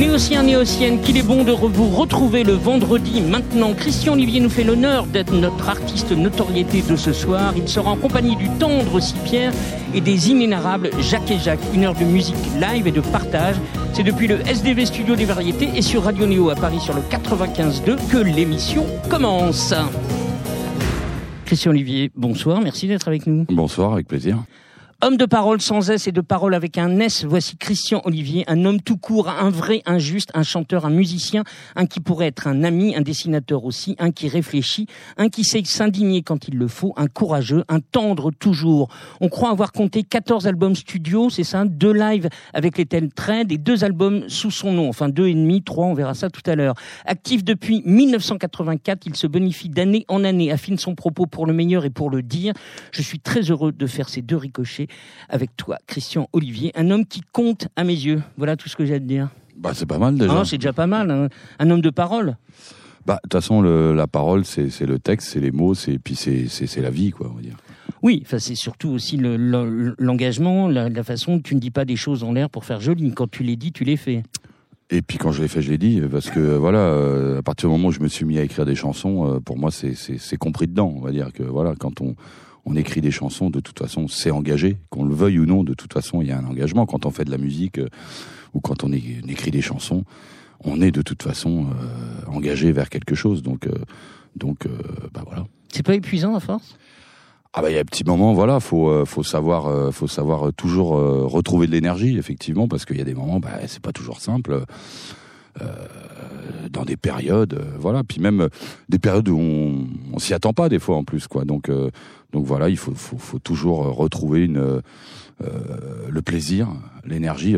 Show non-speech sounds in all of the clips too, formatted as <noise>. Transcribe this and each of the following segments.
Néocien, néocienne, qu'il est bon de vous retrouver le vendredi maintenant. Christian Olivier nous fait l'honneur d'être notre artiste notoriété de ce soir. Il sera en compagnie du tendre Pierre et des inénarrables Jacques et Jacques. Une heure de musique live et de partage. C'est depuis le SDV Studio des Variétés et sur Radio Néo à Paris sur le 95.2 que l'émission commence. Christian Olivier, bonsoir, merci d'être avec nous. Bonsoir, avec plaisir. Homme de parole sans S et de parole avec un S, voici Christian Olivier, un homme tout court, un vrai, un juste, un chanteur, un musicien, un qui pourrait être un ami, un dessinateur aussi, un qui réfléchit, un qui sait s'indigner quand il le faut, un courageux, un tendre toujours. On croit avoir compté 14 albums studio, c'est ça, deux lives avec les Tel Trade et deux albums sous son nom, enfin deux et demi, trois, on verra ça tout à l'heure. Actif depuis 1984, il se bonifie d'année en année, affine son propos pour le meilleur et pour le dire. Je suis très heureux de faire ces deux ricochets avec toi, Christian Olivier, un homme qui compte à mes yeux. Voilà tout ce que j'ai à te dire. Bah, c'est pas mal déjà. Ah, c'est déjà pas mal, hein. un homme de parole. Bah, de toute façon, la parole, c'est le texte, c'est les mots, c'est puis c'est la vie, quoi, on va dire. Oui, enfin, c'est surtout aussi l'engagement, la, façon tu ne dis pas des choses en l'air pour faire joli. Quand tu les dis, tu les fais. Et puis quand je l'ai fait, je l'ai dit, parce que voilà, euh, à partir du moment où je me suis mis à écrire des chansons, euh, pour moi, c'est compris dedans. On va dire que voilà, quand on on écrit des chansons, de toute façon, c'est engagé, qu'on le veuille ou non, de toute façon, il y a un engagement. Quand on fait de la musique euh, ou quand on, écrit des chansons, on est de toute façon euh, engagé vers quelque chose. Donc, euh, donc, bah voilà. C'est pas épuisant à force? Ah bah il y a un petit moment, voilà, faut faut savoir faut savoir toujours retrouver de l'énergie effectivement parce qu'il y a des moments, bah c'est pas toujours simple. dans des périodes, voilà, puis même des périodes où on, on s'y attend pas des fois en plus, quoi. Donc donc voilà, il faut, faut, faut toujours euh, retrouver une, euh, le plaisir, l'énergie,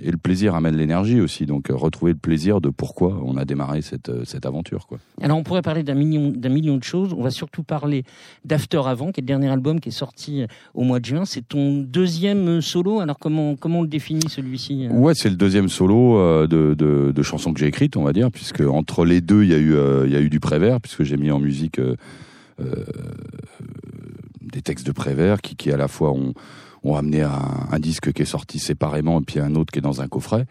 et le plaisir amène l'énergie aussi. Donc euh, retrouver le plaisir de pourquoi on a démarré cette, cette aventure. Quoi. Alors on pourrait parler d'un million, d'un million de choses. On va surtout parler d'After Avant, qui est le dernier album qui est sorti au mois de juin. C'est ton deuxième solo. Alors comment, comment on le définit celui-ci Ouais, c'est le deuxième solo de, de, de chansons que j'ai écrites, on va dire, puisque entre les deux, il y a eu, il y a eu du Prévert, puisque j'ai mis en musique des textes de Prévert qui, à la fois ont, amené un, un, disque qui est sorti séparément et puis un autre qui est dans un coffret.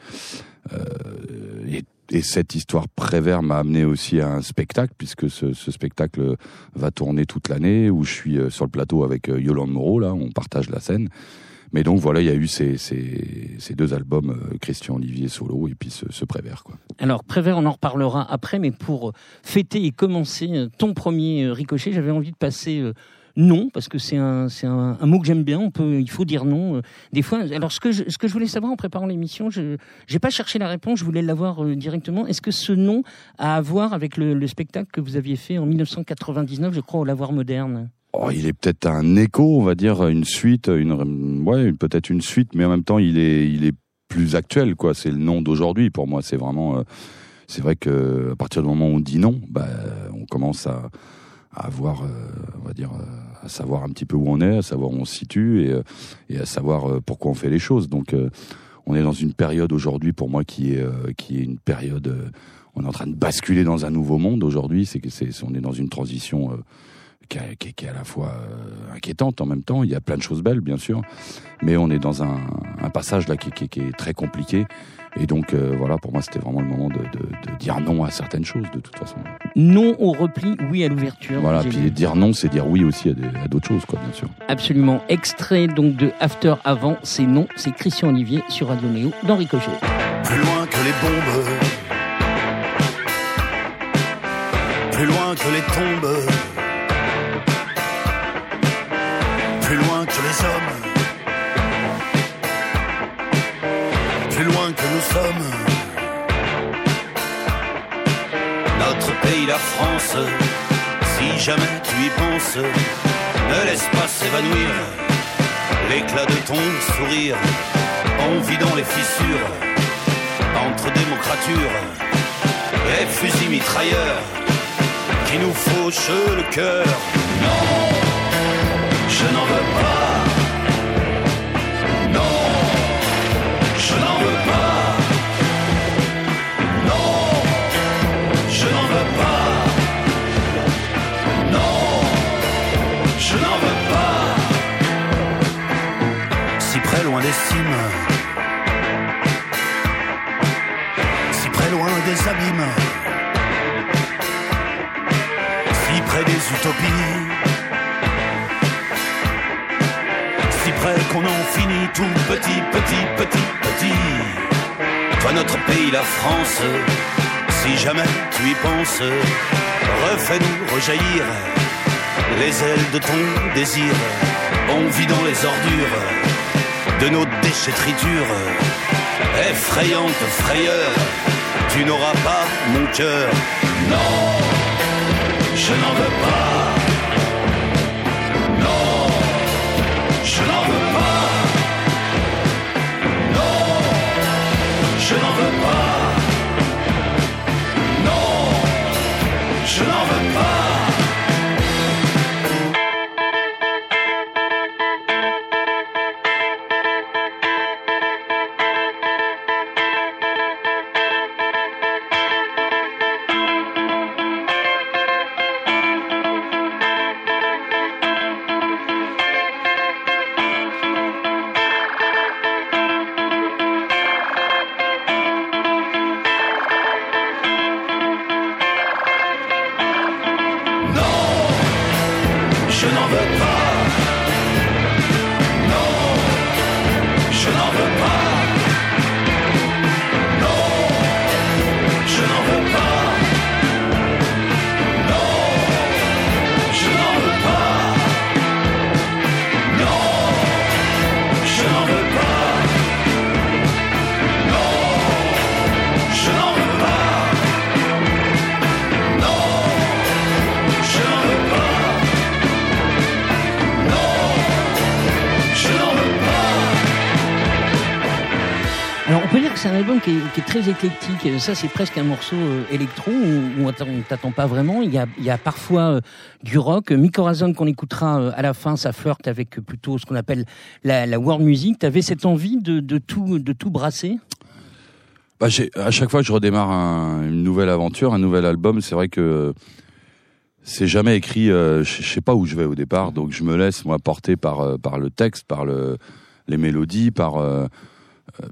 Euh, et, et, cette histoire Prévert m'a amené aussi à un spectacle, puisque ce, ce spectacle va tourner toute l'année, où je suis euh, sur le plateau avec euh, Yolande Moreau, là, on partage la scène. Mais donc voilà, il y a eu ces, deux albums, euh, Christian Olivier solo et puis ce, Prévert. Quoi. Alors Prévert, on en reparlera après, mais pour fêter et commencer ton premier ricochet, j'avais envie de passer non, parce que c'est un, mot que j'aime bien. Peut, il faut dire non. Euh, des fois, alors ce que je, voulais savoir en préparant l'émission, je n'ai pas cherché la réponse, je voulais l'avoir euh, directement. Est-ce que ce nom a à voir avec le, le, spectacle que vous aviez fait en 1999, je crois, au Lavoir Moderne? Oh, il est peut-être un écho, on va dire, une suite, une, ouais, peut-être une suite, mais en même temps, il est, il est plus actuel, quoi. C'est le nom d'aujourd'hui. Pour moi, c'est vraiment, euh, c'est vrai que à partir du moment où on dit non, bah, on commence à, à avoir, on va dire, à savoir un petit peu où on est, à savoir où on se situe et, euh, et à savoir euh, pourquoi on fait les choses. Donc, euh, on est dans une période aujourd'hui pour moi qui est qui est une période. on est en train de basculer dans un nouveau monde aujourd'hui. C'est que c'est on est dans une transition qui, qui, qui, est à la fois inquiétante en même temps. Il y a plein de choses belles, bien sûr, mais on est dans un, un passage là qui, qui, est très compliqué et donc euh, voilà, pour moi, c'était vraiment le moment de, de, de, dire non à certaines choses, de toute façon. Non au repli, oui à l'ouverture. Voilà, puis dire non, c'est dire oui aussi à, d'autres choses, quoi, bien sûr. Absolument. Extrait donc de After Avant, c'est non, c'est Christian Olivier sur Radio Néo dans Ricochet. Plus loin que les bombes, plus loin que les tombes, plus loin que les hommes. plus loin que nous sommes. Notre pays, la France, si jamais tu y penses, ne laisse pas s'évanouir l'éclat de ton sourire en vidant les fissures entre démocrature et fusils mitrailleurs qui nous fauchent le cœur. Non, je n'en veux pas. Non, je n'en veux pas. Non, je n'en veux pas. Non, je n'en veux pas. Si près, loin des cimes. Si près, loin des abîmes. Si près des utopies qu'on en finit tout petit, petit, petit, petit. Toi notre pays, la France, si jamais tu y penses, refais-nous rejaillir les ailes de ton désir. On vit dans les ordures de nos déchetritures. Effrayante frayeur, tu n'auras pas mon cœur. Non, je n'en veux pas. Très éclectique. Ça c'est presque un morceau euh, électro où, on t'attend- pas vraiment. Il y a, parfois euh, du rock. Micorazon qu'on écoutera euh, à la fin, ça flirte avec plutôt ce qu'on appelle la, la world music. T'avais cette envie de, tout de tout brasser? Bah, à chaque fois que je redémarre un- une nouvelle aventure, un nouvel album, c'est vrai que c'est jamais écrit. je sais pas où je vais au départ, donc je me laisse moi porter par par le texte, par le les mélodies, par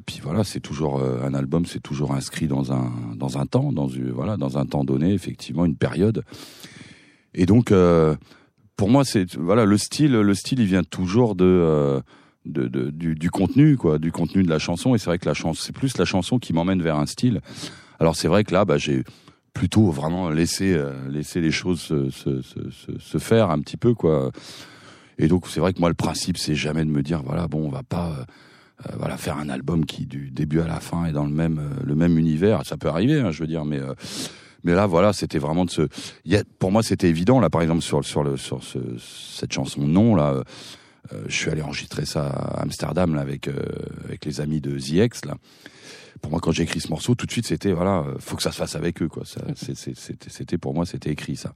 puis voilà, c'est toujours euh, un album, c'est toujours inscrit dans un dans un temps, dans une voilà, dans un temps donné, effectivement, une période. Et donc euh, pour moi, c'est voilà le style, le style, il vient toujours de euh, du, contenu quoi du contenu de la chanson. Et c'est vrai que la chanson c'est plus la chanson qui m'emmène vers un style. Alors c'est vrai que là bah j'ai plutôt vraiment laissé euh, laissé les choses se, se, se, se- se faire un petit peu quoi. Et donc c'est vrai que moi le principe c'est jamais de me dire voilà bon on va pas euh, voilà faire un album qui du début à la fin est dans le même euh, le même univers ça peut arriver hein, je veux dire mais euh, mais là voilà c'était vraiment de se il y a, pour moi c'était évident là par exemple sur sur le sur ce, cette chanson non là je suis allé enregistrer ça à Amsterdam là, avec avec les amis de The X là. Pour moi, quand j'ai écrit ce morceau, tout de suite c'était voilà, faut que ça se fasse avec eux quoi. <laughs> C'était pour moi c'était écrit ça.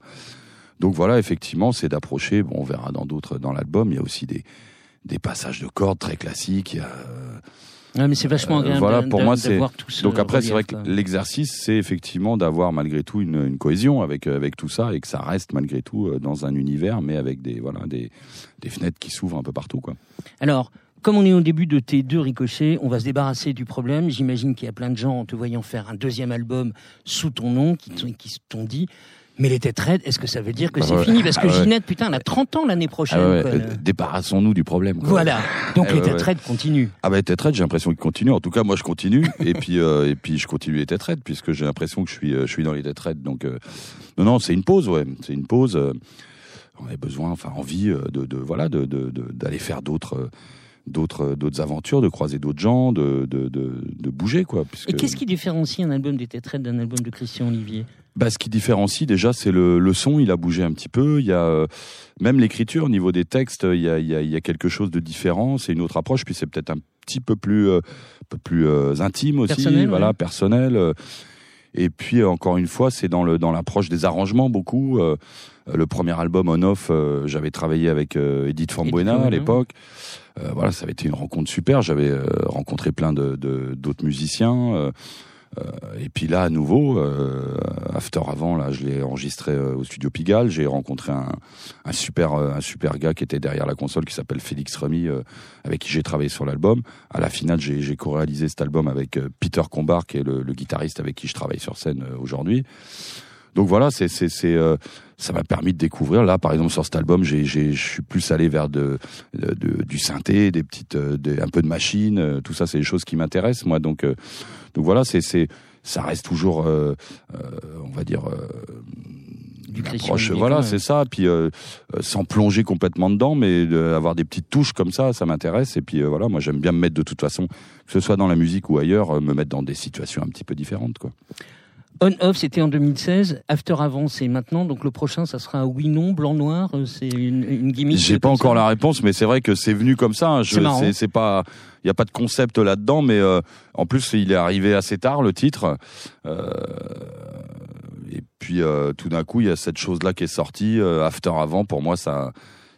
Donc voilà, effectivement, c'est d'approcher. Bon, on verra dans d'autres dans l'album. Il y a aussi des des passages de cordes très classiques. Ouais, mais c'est vachement Euh, agréable. voilà, pour moi, c'est- donc après, c'est vrai que quoi. l'exercice, c'est effectivement d'avoir malgré tout une, une cohésion avec euh, avec tout ça et que ça reste malgré tout euh, dans un univers, mais avec des voilà des des fenêtres qui s'ouvrent un peu partout quoi. Alors, comme on est au début de tes deux ricochets, on va se débarrasser du problème. J'imagine qu'il y a plein de gens, en te voyant faire un deuxième album sous ton nom, qui, t'ont dit Mais les têtes raides, est-ce que ça veut dire que Ah c'est ouais. fini Parce que Ah ouais. Ginette, putain, elle a 30 ans l'année prochaine. Ah ouais, débarrassons-nous du problème. quoi. Voilà. Donc les têtes raides continuent. Ah bah les têtes raides, j'ai l'impression qu'ils continuent. En tout cas, moi je continue et <laughs> puis euh, et puis je continue les têtes raides puisque j'ai l'impression que je suis euh, je suis dans les têtes raides. Donc euh, non non, c'est une pause, ouais, c'est une pause. euh, on a besoin, enfin envie euh, de, de voilà de d'aller faire d'autres d'autres euh, d'autres aventures, de croiser d'autres gens, de, de de de bouger quoi. Puisque... Et qu'est-ce qui différencie un album des têtes d'un album de Christian Olivier? Bah, ce qui différencie déjà, c'est le, le son. Il a bougé un petit peu. Il y a euh, même l'écriture au niveau des textes. Il y a, il y a, il y a quelque chose de différent. C'est une autre approche. Puis c'est peut-être un petit peu plus, euh, peu plus euh, intime aussi. Personnel, voilà, ouais. personnel. Et puis encore une fois, c'est dans le dans l'approche des arrangements beaucoup. Euh, le premier album on off, euh, j'avais travaillé avec euh, Edith Fambuena à l'époque. Euh, voilà, ça avait été une rencontre super. J'avais rencontré plein de de- d'autres musiciens. Euh, et puis là, à nouveau, euh, After avant, là, je l'ai enregistré au studio Pigalle. J'ai rencontré un, un super, un super gars qui était derrière la console, qui s'appelle Félix Remy, avec qui j'ai travaillé sur l'album. À la finale, j'ai co-réalisé cet album avec Peter Combar, qui est le, le, guitariste avec qui je travaille sur scène aujourd'hui. Donc voilà, c'est c'est c'est ça m'a permis de découvrir. Là, par exemple, sur cet album, j'ai je suis plus allé vers de, de, du synthé, des petites, un peu de machine. Tout ça, c'est des choses qui m'intéressent moi. Donc donc voilà, c'est c'est ça reste toujours, euh, euh, on va dire. Euh, du approche, voilà, c'est ça. Puis sans plonger complètement dedans, mais avoir des petites touches comme ça, ça m'intéresse. Et puis voilà, moi j'aime bien me mettre de toute façon, que ce soit dans la musique ou ailleurs, me mettre dans des situations un petit peu différentes, quoi. On-off, c'était en 2016. After avant, c'est maintenant. Donc le prochain, ça sera oui, non, blanc, noir. C'est une, une gimmick. J'ai pas encore la réponse, mais c'est vrai que c'est venu comme ça. Hein. C'est pas, il y a pas de concept là-dedans, mais euh, en plus, il est arrivé assez tard le titre. Euh, et puis euh, tout d'un coup, il y a cette chose-là qui est sortie. After avant, pour moi, ça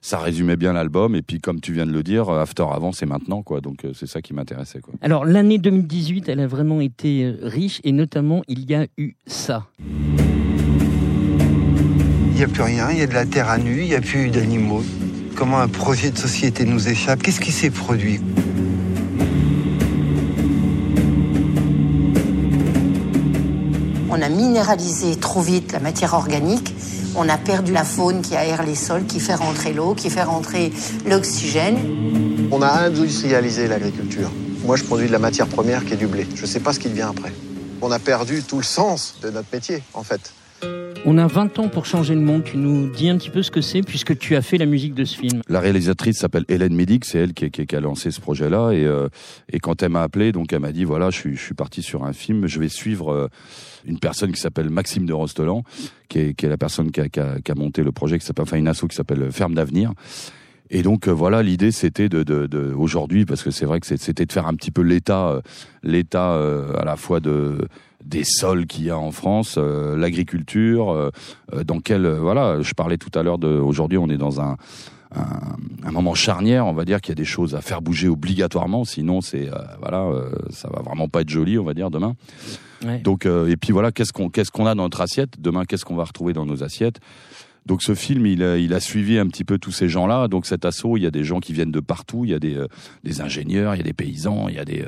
ça résumait bien l'album. Et puis, comme tu viens de le dire, After avant, c'est maintenant, quoi. Donc, euh, c'est ça qui m'intéressait, quoi. Alors, l'année 2018, elle a vraiment été euh, riche, et notamment, il y a eu ça. Il n'y a plus rien, il y a de la terre à nu, il n'y a plus d'animaux. Comment un projet de société nous échappe? Qu'est-ce qui s'est produit? On a minéralisé trop vite la matière organique on a perdu la faune qui aère les sols, qui fait rentrer l'eau, qui fait rentrer l'oxygène. On a industrialisé l'agriculture. Moi, je produis de la matière première qui est du blé. Je ne sais pas ce qui devient après. On a perdu tout le sens de notre métier, en fait. On a 20 ans pour changer le monde. Tu nous dis un petit peu ce que c'est, puisque tu as fait la musique de ce film. La réalisatrice s'appelle Hélène Médic, c'est elle qui, a lancé ce projet-là. Et, euh, et, quand elle m'a appelé, donc elle m'a dit voilà, je suis, je suis parti sur un film, je vais suivre euh, une personne qui s'appelle Maxime de Rostelan, qui est, la personne qui a, monté le projet, qui s'appelle, enfin une asso qui s'appelle Ferme d'avenir. Et donc euh, voilà, l'idée c'était de, de aujourd'hui, parce que c'est vrai que c'était de faire un petit peu l'état, l'état à la fois de des sols qu'il y a en France, euh, l'agriculture, euh, euh, dans quel voilà, je parlais tout à l'heure de aujourd'hui on est dans un, un, moment charnière, on va dire qu'il y a des choses à faire bouger obligatoirement, sinon c'est voilà, ça va vraiment pas être joli, on va dire demain. Donc et puis voilà, qu'est-ce qu'on qu'est-ce qu'on a dans notre assiette? Demain, qu'est-ce qu'on va retrouver dans nos assiettes? Donc ce film, il a, il a suivi un petit peu tous ces gens-là. Donc cet assaut, il y a des gens qui viennent de partout. Il y a des, des ingénieurs, il y a des paysans, il y a des,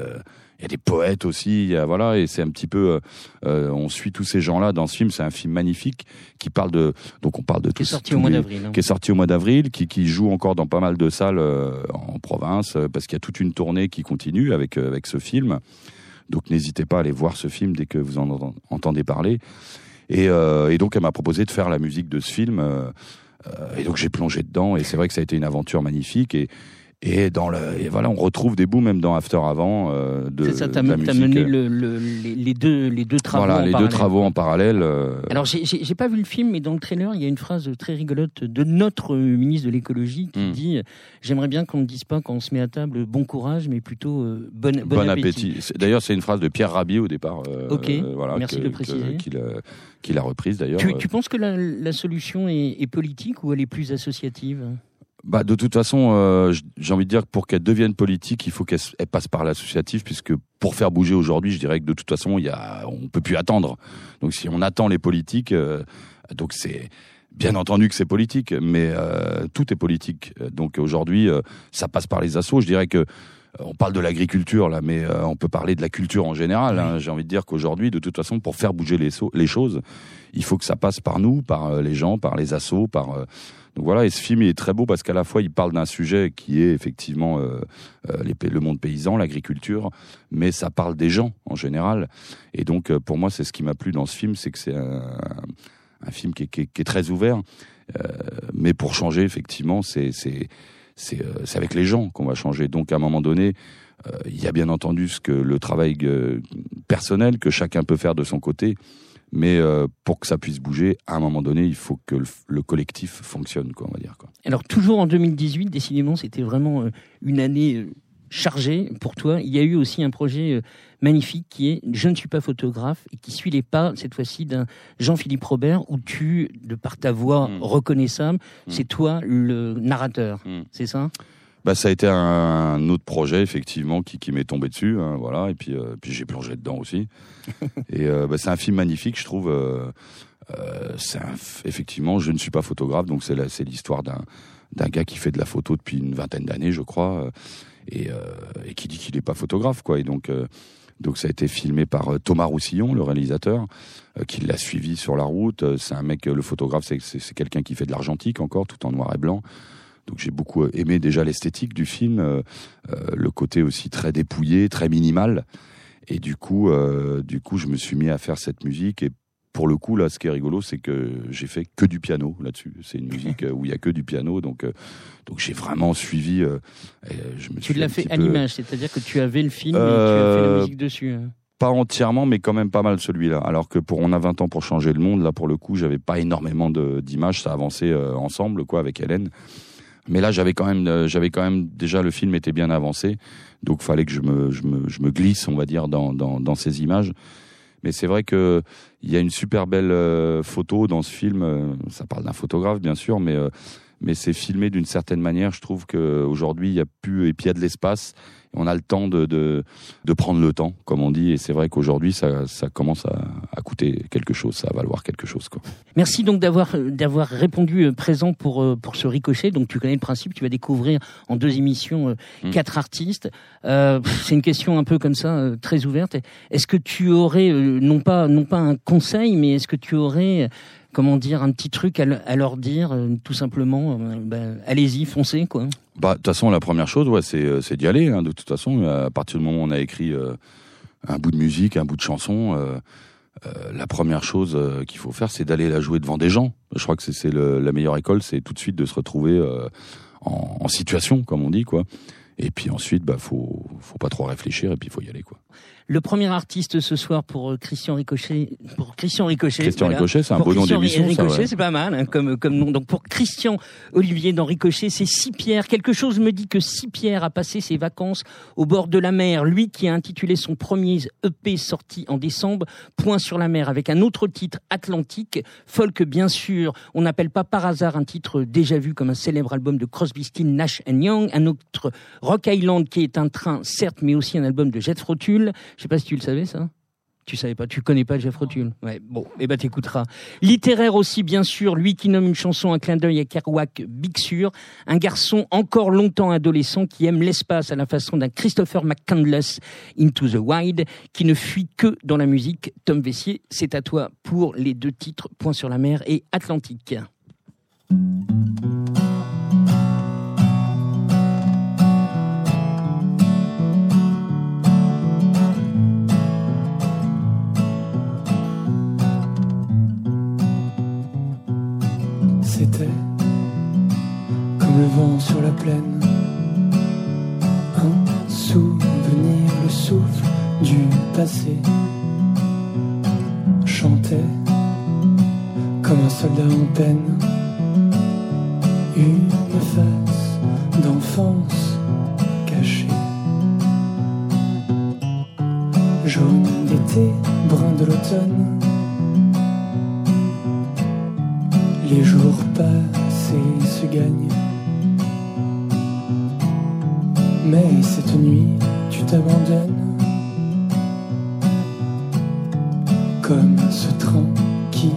il y a des poètes aussi, il y a, voilà, et c'est un petit peu, euh, euh, on suit tous ces gens-là dans ce film. C'est un film magnifique qui parle de, donc on parle de qui est sorti au mois d'avril, hein. qui est sorti au mois d'avril, qui, qui joue encore dans pas mal de salles euh, en province, parce qu'il y a toute une tournée qui continue avec avec ce film. Donc n'hésitez pas à aller voir ce film dès que vous en entendez parler. Et, et donc elle m'a proposé de faire la musique de ce film. et donc j'ai plongé dedans, et c'est vrai que ça a été une aventure magnifique. Et et dans le, et voilà, on retrouve des bouts même dans After Avant euh, de. C'est ça, t'as mené le, le, les, deux, les deux travaux. Voilà, en les parallèle. deux travaux en parallèle. Euh... Alors, j'ai pas vu le film, mais dans le trailer, il y a une phrase très rigolote de notre ministre de l'écologie qui mm. dit J'aimerais bien qu'on ne dise pas quand on se met à table bon courage, mais plutôt euh, bon, bon, bon, appétit. appétit. D'ailleurs, c'est une phrase de Pierre Rabhi au départ. Euh, ok, voilà, merci que, de préciser. Qu'il a, a reprise d'ailleurs. Tu, tu, penses que la, la solution est, est politique ou elle est plus associative? Bah, de toute façon, euh, j'ai envie de dire que pour qu'elle devienne politique, il faut qu'elle passe par l'associatif, puisque pour faire bouger aujourd'hui, je dirais que de toute façon, il y a, on peut plus attendre. Donc, si on attend les politiques, euh, donc c'est bien entendu que c'est politique, mais euh, tout est politique. Donc aujourd'hui, euh, ça passe par les assos. Je dirais que on parle de l'agriculture là, mais on peut parler de la culture en général. Hein. J'ai envie de dire qu'aujourd'hui, de toute façon, pour faire bouger les, les, choses, il faut que ça passe par nous, par les gens, par les assos, par donc voilà, et ce film il est très beau parce qu'à la fois il parle d'un sujet qui est effectivement euh, euh, le monde paysan, l'agriculture, mais ça parle des gens en général. Et donc euh, pour moi c'est ce qui m'a plu dans ce film, c'est que c'est un, film qui est, très ouvert, mais pour changer effectivement c'est avec les gens qu'on va changer. Donc à un moment donné, il y a bien entendu ce que le travail personnel que chacun peut faire de son côté. Mais euh, pour que ça puisse bouger, à un moment donné, il faut que le, le collectif fonctionne, quoi, on va dire. Quoi. Alors toujours en 2018, décidément, c'était vraiment euh, une année euh, chargée pour toi. Il y a eu aussi un projet magnifique qui est Je ne suis pas photographe et qui suit les pas cette fois-ci d'un Jean-Philippe Robert où tu, de par ta voix mmh. reconnaissable, mmh. c'est toi le narrateur. Mmh. C'est ça? Bah, ça a été un, autre projet effectivement qui, qui m'est tombé dessus, hein, voilà. Et puis, euh, puis j'ai plongé dedans aussi. <laughs> et euh, bah, c'est un film magnifique, je trouve. Euh, euh c'est effectivement, je ne suis pas photographe, donc c'est c'est l'histoire d'un d'un gars qui fait de la photo depuis une vingtaine d'années, je crois, et, et qui dit qu'il n'est pas photographe, quoi. Et donc donc ça a été filmé par Thomas Roussillon, le réalisateur, qui l'a suivi sur la route. C'est un mec, le photographe, c'est quelqu'un qui fait de l'argentique encore, tout en noir et blanc. Donc j'ai beaucoup euh, aimé déjà l'esthétique du film, euh, euh, le côté aussi très dépouillé, très minimal. Et du coup, du coup, je me suis mis à faire cette musique. Et pour le coup, là, ce qui est rigolo, c'est que j'ai fait que du piano là-dessus. C'est une <laughs> musique où il y a que du piano, donc donc j'ai vraiment suivi. je me tu l'as fait à l'image, c'est-à-dire que tu avais le film et tu as fait la musique dessus. Hein. Pas entièrement, mais quand même pas mal celui-là. Alors que pour On a 20 ans pour changer le monde, là pour le coup, j'avais pas énormément d'images, ça avançait ensemble quoi avec Hélène. Mais là, j'avais quand même, euh, j'avais quand même déjà le film était bien avancé, donc fallait que je me, je me, je me glisse, on va dire, dans, dans, dans ces images. Mais c'est vrai que il y a une super belle euh, photo dans ce film. Euh, ça parle d'un photographe, bien sûr, mais mais c'est filmé d'une certaine manière. Je trouve qu'aujourd'hui, il y a plus et puis il y a de l'espace on a le temps de, de, de, prendre le temps, comme on dit. Et c'est vrai qu'aujourd'hui, ça, ça commence à, à, coûter quelque chose, ça va valoir quelque chose. Quoi. Merci donc d'avoir d'avoir répondu euh, présent pour euh, pour ce ricochet. Donc tu connais le principe, tu vas découvrir en deux émissions euh, mmh. quatre artistes. Euh, c'est une question un peu comme ça, très ouverte. Est-ce que tu aurais non pas non pas un conseil, mais est-ce que tu aurais comment dire, un petit truc à, leur dire, euh, tout simplement, euh, ben, allez-y, foncez, quoi. Bah, de toute façon, la première chose, ouais, c'est, euh, d'y aller. Hein, de toute façon, à partir du moment où on a écrit un bout de musique, un bout de chanson, la première chose qu'il faut faire, c'est d'aller la jouer devant des gens. Je crois que c'est, la meilleure école, c'est tout de suite de se retrouver en, en, situation, comme on dit, quoi. Et puis ensuite, bah, faut, faut pas trop réfléchir et puis faut y aller, quoi. Le premier artiste ce soir pour euh, Christian Ricochet, pour Christian Ricochet. Christian Ricochet, c'est un beau nom d'émission. Ricochet, c'est pas mal hein, comme comme nom. Donc pour Christian Olivier dans Ricochet, c'est Pierre. Quelque chose me dit que Pierre a passé ses vacances au bord de la mer. Lui qui a intitulé son premier EP sorti en décembre, Point sur la mer, avec un autre titre Atlantique, folk bien sûr. On n'appelle pas par hasard un titre déjà vu comme un célèbre album de Crosby, Stills, Nash Young, un autre Rock Island qui est un train certes, mais aussi un album de Jet Frotule. Je sais pas si tu le savais ça. Tu savais pas, tu connais pas Jeff Rotul. Ouais, bon, eh ben t'écouteras. Littéraire aussi, bien sûr, lui qui nomme une chanson un clin d'œil à Kerouac, Big Sur, un garçon encore longtemps adolescent qui aime l'espace à la façon d'un Christopher McCandless Into the Wild, qui ne fuit que dans la musique. Tom Vessier, c'est à toi pour les deux titres Point sur la mer et Atlantique. Le vent sur la plaine. Un souvenir, le souffle du passé. Chantait comme un soldat en peine. Une face d'enfance cachée. Jaune d'été, brun de l'automne. Les jours passés se gagnent. Mais cette nuit, tu t'abandonnes comme ce train qui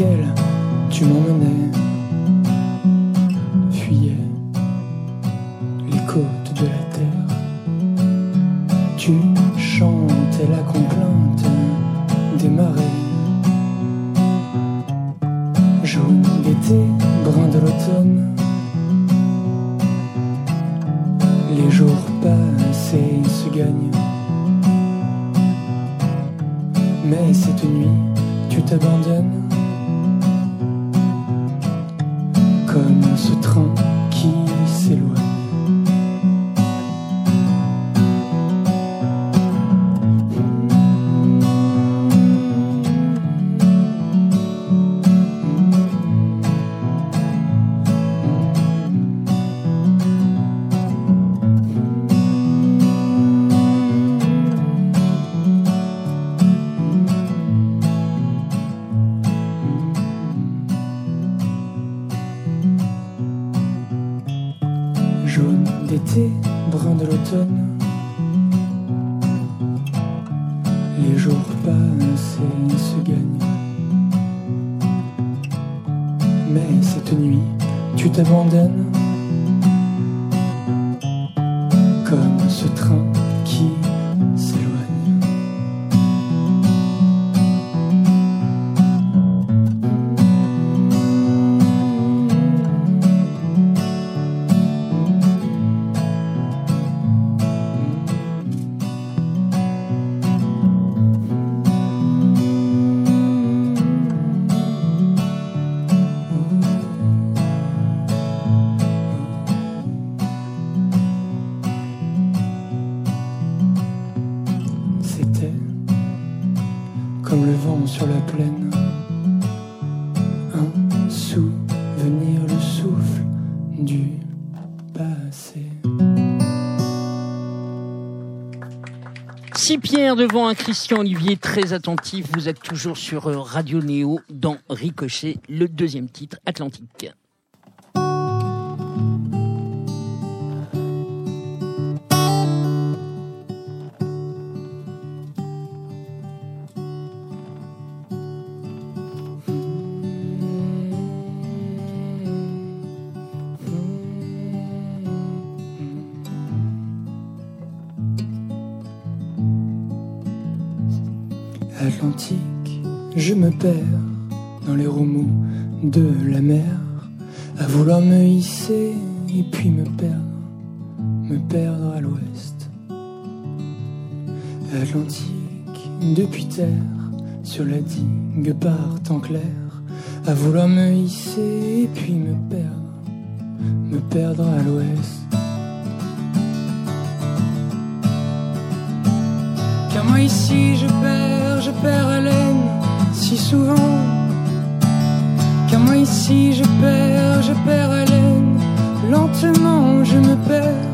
Nuit, tu t'abandonnes Pierre devant un Christian Olivier très attentif, vous êtes toujours sur euh, Radio Néo dans Ricochet, le deuxième titre, Atlantique. Je me perds dans les remous de la mer, à vouloir me hisser et puis me perdre, me perdre à l'ouest. Atlantique, depuis terre, sur la digue par temps clair, à vouloir me hisser et puis me perdre, me perdre à l'ouest. Moi ici je perds, je perds haleine si souvent. Car moi ici je perds, je perds haleine, lentement je me perds.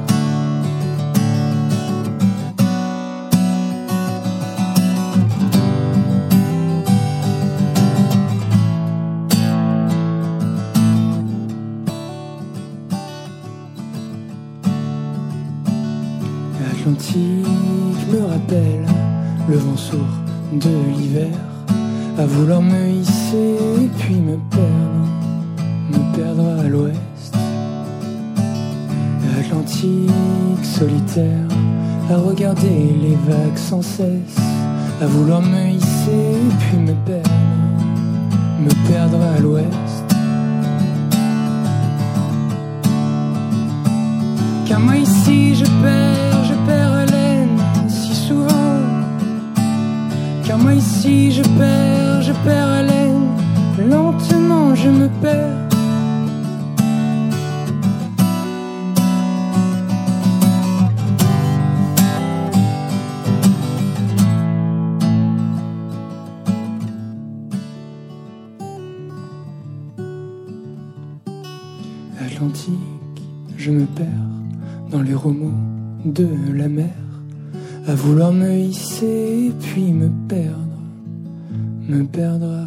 Vouloir me hisser puis me perdre, me perdre à l'ouest. L'Atlantique solitaire, à regarder les vagues sans cesse, à vouloir me hisser puis me perdre, me perdre à l'ouest. Car moi ici je perds, je perds haleine si souvent. Car moi ici je perds, je perds haleine, lentement je me perds. Atlantique, je me perds dans les remous de la mer, à vouloir me hisser et puis me perdre, me perdre à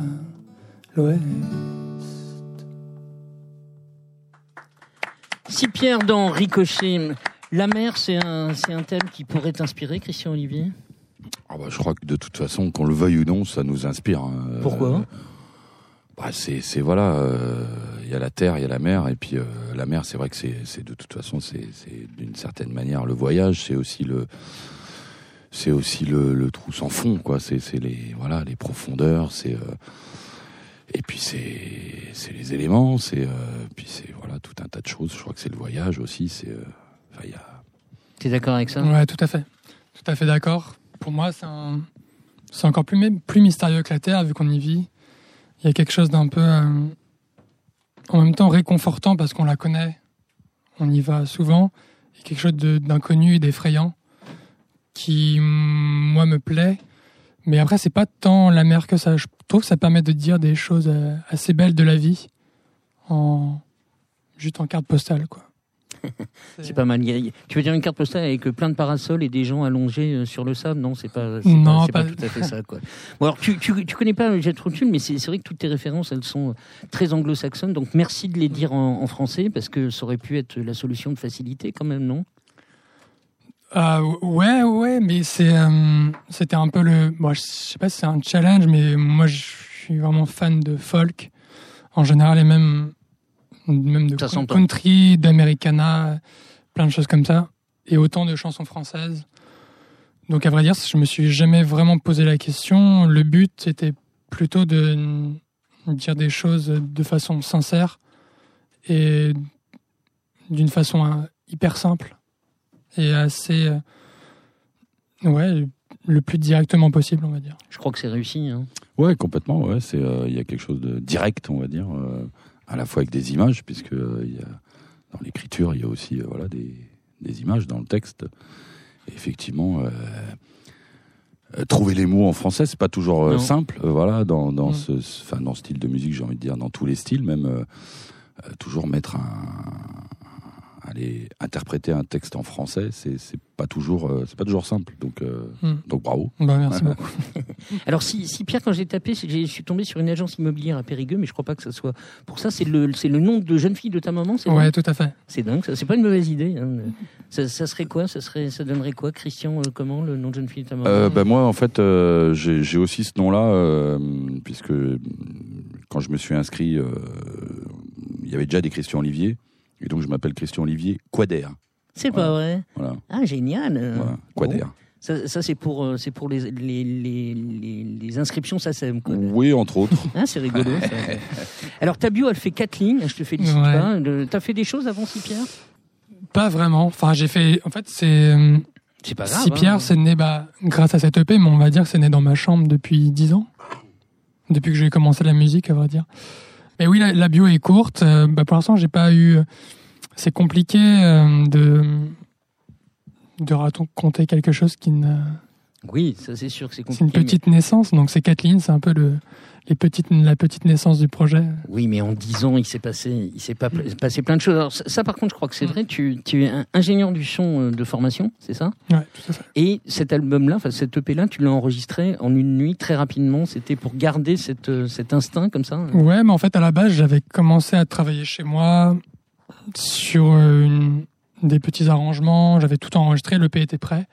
l'ouest. Si Pierre dans Ricochet, la mer, c'est un, c'est un thème qui pourrait t'inspirer, Christian Olivier? Ah bah, je crois que de toute façon, qu'on le veuille ou non, ça nous inspire. hein. Pourquoi? Euh, bah, c'est, c'est voilà, euh, il y a la terre, il y a la mer, et puis euh, la mer, c'est vrai que c'est, c'est de toute façon, c'est, c'est d'une certaine manière le voyage, c'est aussi le, c'est aussi le, le trou sans fond, quoi. C'est, les, voilà, les profondeurs, c'est, euh, et puis c'est, les éléments, c'est, euh, puis c'est voilà tout un tas de choses. Je crois que c'est le voyage aussi, c'est, euh, il y a, T'es d'accord avec ça? Ouais, tout à fait. Tout à fait d'accord. Pour moi, c'est un... encore plus, mystérieux que la Terre, vu qu'on y vit. Il y a quelque chose d'un peu, euh, en même temps réconfortant parce qu'on la connaît, on y va souvent, et quelque chose d'inconnu et d'effrayant qui, moi, me plaît. Mais après, c'est pas tant la mer que ça. Je trouve que ça permet de dire des choses euh, assez belles de la vie en juste en carte postale, quoi. <laughs> C'est pas mal. Tu veux dire une carte postale avec plein de parasols et des gens allongés euh, sur le sable? Non, c'est pas, Non, pas, pas pas- tout à fait ça. Quoi. Bon, alors, tu, tu, tu connais pas Jet Routine, mais c'est vrai que toutes tes références, elles sont très anglo-saxonnes. Donc merci de les dire en, en français parce que ça aurait pu être la solution de facilité quand même, non? Ah, ouais, ouais, mais c'est, euh, c'était un peu le. Bon, je sais pas si c'est un challenge, mais moi, je suis vraiment fan de folk en général et même, même de country, d'americana, plein de choses comme ça, et autant de chansons françaises. Donc, à vrai dire, je me suis jamais vraiment posé la question. Le but, c'était plutôt de dire des choses de façon sincère et d'une façon euh, hyper simple et assez euh, ouais le plus directement possible on va dire Je crois que c'est réussi. Hein. Ouais, complètement. Ouais, c'est euh, il y a quelque chose de direct, on va dire, euh, à la fois avec des images, puisque euh, il y a, dans l'écriture, il y a aussi euh, voilà des, des images dans le texte. Et effectivement, trouver les mots en français, c'est pas toujours Non. simple. voilà, dans dans Mm. ce, enfin dans ce style de musique, j'ai envie de dire, dans tous les styles, même toujours mettre un aller interpréter un texte en français, c'est c'est pas toujours euh, c'est pas toujours simple. Donc euh, Mm. donc bravo. bah, merci beaucoup <laughs> Alors si, si Pierre, quand j'ai tapé, je suis tombé sur une agence immobilière à Périgueux, mais je crois pas que ça soit pour ça. C'est le, c'est le nom de jeune fille de ta maman. C'est ouais tout à fait C'est dingue, ça. C'est pas une mauvaise idée. hein. Ça, ça serait quoi? Ça serait, ça donnerait quoi, Christian euh, Comment le nom de jeune fille de ta maman? Euh, ben moi, en fait, euh, j'ai j'ai aussi ce nom-là, euh, puisque quand je me suis inscrit, euh, il y avait déjà des Christian Olivier, et donc je m'appelle Christian Olivier Quader. C'est pas vrai. Voilà, Ah génial. euh. voilà Quader. Bon. Ça, ça, c'est pour, euh, c'est pour les, les, les, les, les inscriptions SACEM. Quoi. Oui, entre autres. Hein, c'est rigolo. ça. <laughs> Alors ta bio, elle fait quatre lignes. Je te félicite. Ouais. pas. Le- T'as fait des choses avant, si Pierre pas vraiment enfin j'ai fait en fait c'est euh, C'est pas grave. si hein. Pierre c'est né bah grâce à cette EP mais on va dire que c'est né dans ma chambre depuis 10 ans depuis que j'ai commencé la musique à vrai dire mais oui la, la bio est courte Euh, bah, pour l'instant j'ai pas eu c'est compliqué euh, de de raconter quelque chose qui ne Oui, ça c'est sûr que c'est C'est compliqué. une petite naissance, donc c'est quatre lignes, c'est un peu le, les petites, la petite naissance du projet. Oui, mais en dix ans, il s'est passé, il s'est pas passé plein de choses. Alors, ça, par contre, je crois que c'est vrai. Tu, tu es un ingénieur du son euh, de formation, c'est ça? Ouais, tout à fait. Et cet album-là, enfin cet EP-là, tu l'as enregistré en une nuit très rapidement. C'était pour garder cette, euh, cet instinct comme ça? Ouais, mais en fait, à la base, j'avais commencé à travailler chez moi sur euh, une- des petits arrangements. J'avais tout enregistré, l'EP était prêt.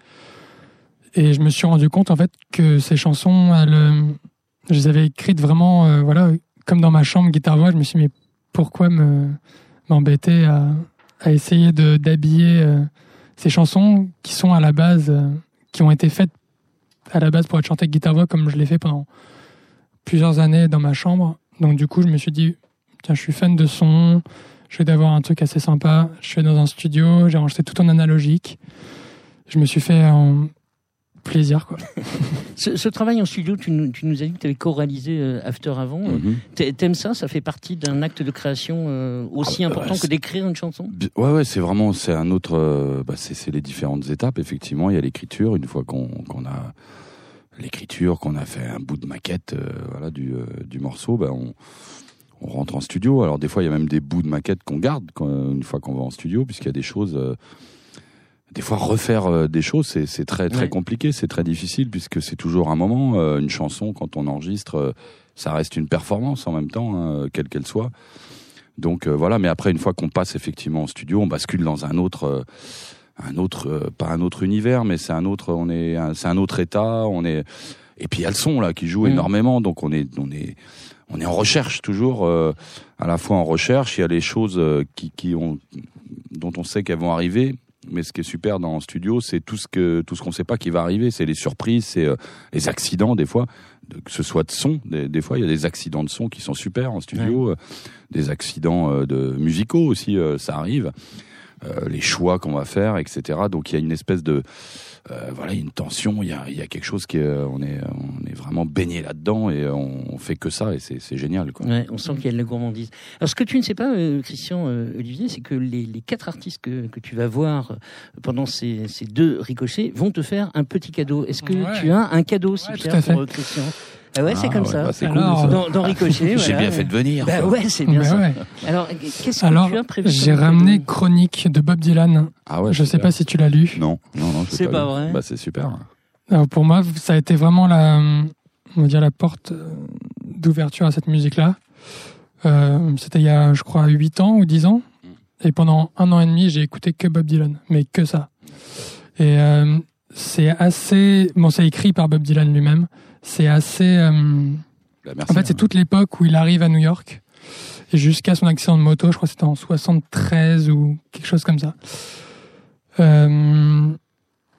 Et je me suis rendu compte, en fait, que ces chansons, elles, je les avais écrites vraiment, euh, voilà, comme dans ma chambre, guitare-voix. Je me suis dit, mais pourquoi me, m'embêter à, essayer d'habiller euh, ces chansons qui sont à la base, euh, qui ont été faites à la base pour être chantées guitare-voix, comme je l'ai fait pendant plusieurs années dans ma chambre. Donc du coup, je me suis dit, tiens, je suis fan de son, je vais d'avoir un truc assez sympa. Je suis dans un studio, j'ai enregistré tout en analogique. Je me suis fait un plaisir, quoi. <laughs> Ce, ce travail en studio, tu nous, tu nous as dit que tu avais co-réalisé euh, After avant. Mhm. t'a- T'aimes ça? Ça fait partie d'un acte de création euh, aussi Ah, important ouais, que d'écrire une chanson? Ouais, ouais, c'est vraiment, c'est un autre, euh, bah, c'est les différentes étapes. Effectivement, il y a l'écriture. Une fois qu'on a l'écriture, qu'on a fait un bout de maquette, euh, voilà, du, euh, du morceau, bah, on, on rentre en studio. Alors des fois, il y a même des bouts de maquette qu'on garde quand, une fois qu'on va en studio, puisqu'il y a des choses. euh, des fois, refaire euh, des choses, c'est c'est très très compliqué, c'est très difficile, puisque c'est toujours un moment. euh, une chanson, quand on enregistre, euh, ça reste une performance en même temps, hein, quelle qu'elle soit. Donc euh, voilà, mais après une fois qu'on passe effectivement en studio, on bascule dans un autre, euh, un autre, euh, pas un autre univers, mais c'est un autre, on est, un- c'est un autre état, on est. Et puis il y a le son là qui joue Mm. énormément, donc on est, on est, on est en recherche toujours, euh, à la fois en recherche. Il y a les choses qui, qui ont, dont on sait qu'elles vont arriver. Mais ce qui est super dans le studio, c'est tout ce que tout ce qu'on sait pas qui va arriver. C'est les surprises, c'est euh, les accidents des fois, que ce soit de son. Des, des fois, il y a des accidents de son qui sont super en studio, euh, des accidents euh, de musicaux aussi, euh, ça arrive. Euh, les choix qu'on va faire, etc. Donc il y a une espèce de euh, voilà, il y a une tension, il y a, il y a quelque chose qui est, on est on est vraiment baigné là-dedans et on, on fait que ça et c'est c'est génial quoi. Ouais, on sent qu'il y a de la gourmandise. Alors, ce que tu ne sais pas, euh, Christian euh, Olivier, c'est que les, les quatre artistes que, que tu vas voir euh, pendant ces, ces deux ricochets vont te faire un petit cadeau. Est-ce que Ouais. tu as un cadeau, si Ouais, tout Pierre, à fait. pour euh, Christian? Ah ouais, c'est Ah, comme ouais, ça. bah, c'est Alors, cool, ça. Dans, dans Ricochet. <laughs> J'ai voilà. bien fait de venir. Bah ouais, c'est bien Bah ça. ouais. Alors, qu'est-ce que Alors, tu as prévu j'ai ramené Chronique de Bob Dylan. Ah ouais, je sais pas si tu l'as lu. Non, non, non. C'est pas lu. vrai Bah, c'est super. Alors, pour moi, ça a été vraiment la, on va dire la porte d'ouverture à cette musique-là. Euh, C'était il y a, je crois, 8 ans ou 10 ans. Et pendant un an et demi, j'ai écouté que Bob Dylan, mais que ça. Et euh, c'est assez, bon, c'est écrit par Bob Dylan lui-même. C'est assez. euh, Bah, merci, en fait, c'est hein. toute l'époque où il arrive à New York jusqu'à son accident de moto. Je crois que c'était en 73 ou quelque chose comme ça. Euh,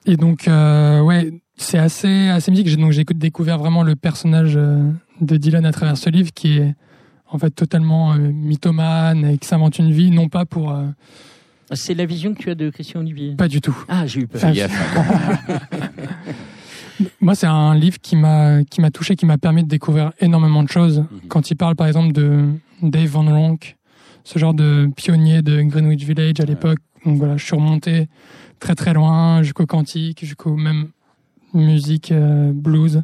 et donc, euh, ouais, c'est assez, assez musique. J'ai- Donc, j'ai découvert vraiment le personnage euh, de Dylan à travers ce livre qui est en fait totalement euh, mythomane et qui s'invente une vie, non pas pour. euh, C'est la vision que tu as de Christian Olivier. pas du tout. Ah, j'ai eu peur. Yes. <laughs> Moi, c'est un livre qui m'a qui m'a touché, qui m'a permis de découvrir énormément de choses. Quand il parle, par exemple, de Dave Van Ronk, ce genre de pionnier de Greenwich Village à l'époque. Donc voilà, je suis remonté très très loin, jusqu'au cantique, jusqu'au même musique euh, blues.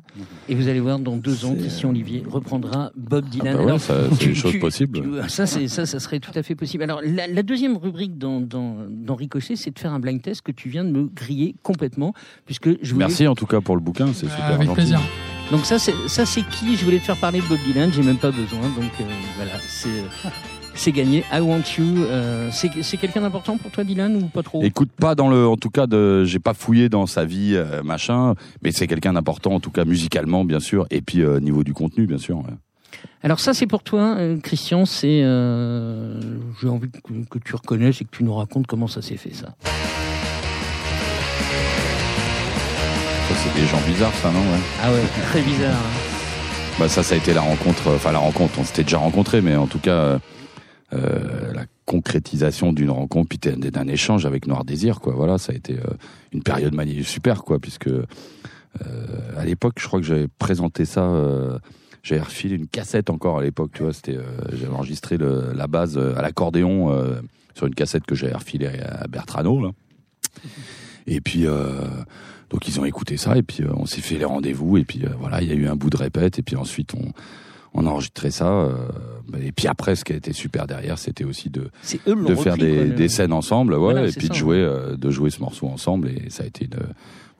Et vous allez voir, dans deux ans, Christian Olivier reprendra Bob Ah Dylan. bah ouais, Alors, ça, c'est une chose possible. tu- ça, c'est ça, ça serait tout à fait possible. Alors, la, la deuxième rubrique dans, dans, dans Ricochet, c'est de faire un blind test que tu viens de me griller complètement, puisque je voulais... Merci en tout cas pour le bouquin, c'est Euh, super avec gentil. plaisir. Donc ça, c'est ça, c'est qui? Je voulais te faire parler de Bob Dylan. J'ai même pas besoin. Donc euh, voilà, c'est c'est gagné. I Want You. euh, c'est quelqu'un d'important pour toi, Dylan, ou pas trop? Écoute pas dans le, en tout cas, j'ai pas fouillé dans sa vie, euh, machin, mais c'est quelqu'un d'important, en tout cas musicalement, bien sûr, et puis euh, niveau du contenu, bien sûr. ouais. Alors ça, c'est pour toi, euh, Christian. C'est j'ai envie que, que tu reconnaisses et que tu nous racontes comment ça s'est fait, ça. Ça, c'est des gens bizarres, ça, non ouais? Ah ouais, très bizarre. hein. Bah ça, ça a été la rencontre, enfin la rencontre, on s'était déjà rencontrés, mais en tout cas, euh, la concrétisation d'une rencontre, puis d'un échange avec Noir Désir, quoi. Voilà, ça a été euh, une période magnifique, super, quoi, puisque euh, à l'époque, je crois que j'avais présenté ça. j'avais refilé une cassette encore à l'époque, tu vois. C'était, j'avais enregistré la base à l'accordéon sur une cassette que j'avais refilée à Bertrano. Et puis, donc ils ont écouté ça, et puis on s'est fait les rendez-vous, et puis voilà, il y a eu un bout de répète, et puis ensuite on, on a enregistré ça. euh, et puis après, ce qui a été super derrière, c'était aussi de, de faire repris, des, quoi, des scènes ensemble, ouais, Voilà, et puis de jouer, euh, de jouer ce morceau ensemble, et ça a été une,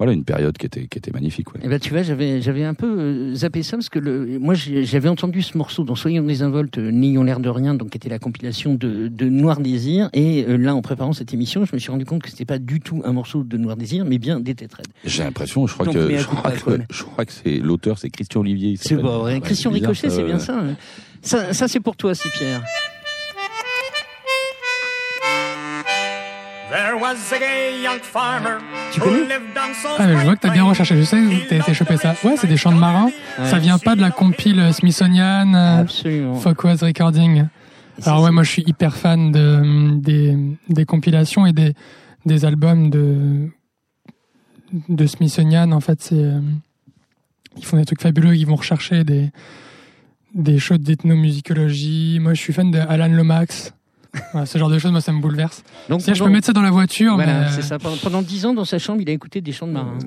voilà, une période qui était, qui était magnifique. Ouais. Eh ben, tu vois, j'avais, j'avais un peu euh, zappé ça parce que le, moi, j'avais entendu ce morceau dans Soyons désinvoltes, euh, N'ayons l'air de rien, donc qui était la compilation de, de Noir Désir. Et euh, là, en préparant cette émission, je me suis rendu compte que c'était pas du tout un morceau de Noir Désir, mais bien des Têtes Raides. J'ai l'impression, je crois Donc, que, je crois que, je crois que c'est l'auteur, c'est Christian Olivier. C'est pas vrai. Christian Ricochet, c'est bien ça. hein. Ça, ça c'est pour toi, si Pierre. Tu who connais lived on Ah, mais je vois que t'as bien recherché. Je sais que t'as chopé ça. Ouais, c'est des chants de marins. Ça vient pas de la compile Smithsonian, euh, Absolument. Folkways Recording. Alors ouais, moi je suis hyper fan de des, des compilations et des des albums de de Smithsonian. En fait, c'est euh, ils font des trucs fabuleux. Ils vont rechercher des des choses d'ethnomusicologie. Moi, je suis fan de Alan Lomax. <laughs> Voilà, ce genre de choses, moi, ça me bouleverse. Donc, Si je peux mettre ça dans la voiture, Voilà, mais, euh, c'est ça. Pendant, dix ans, dans sa chambre, il a écouté des chants de marins.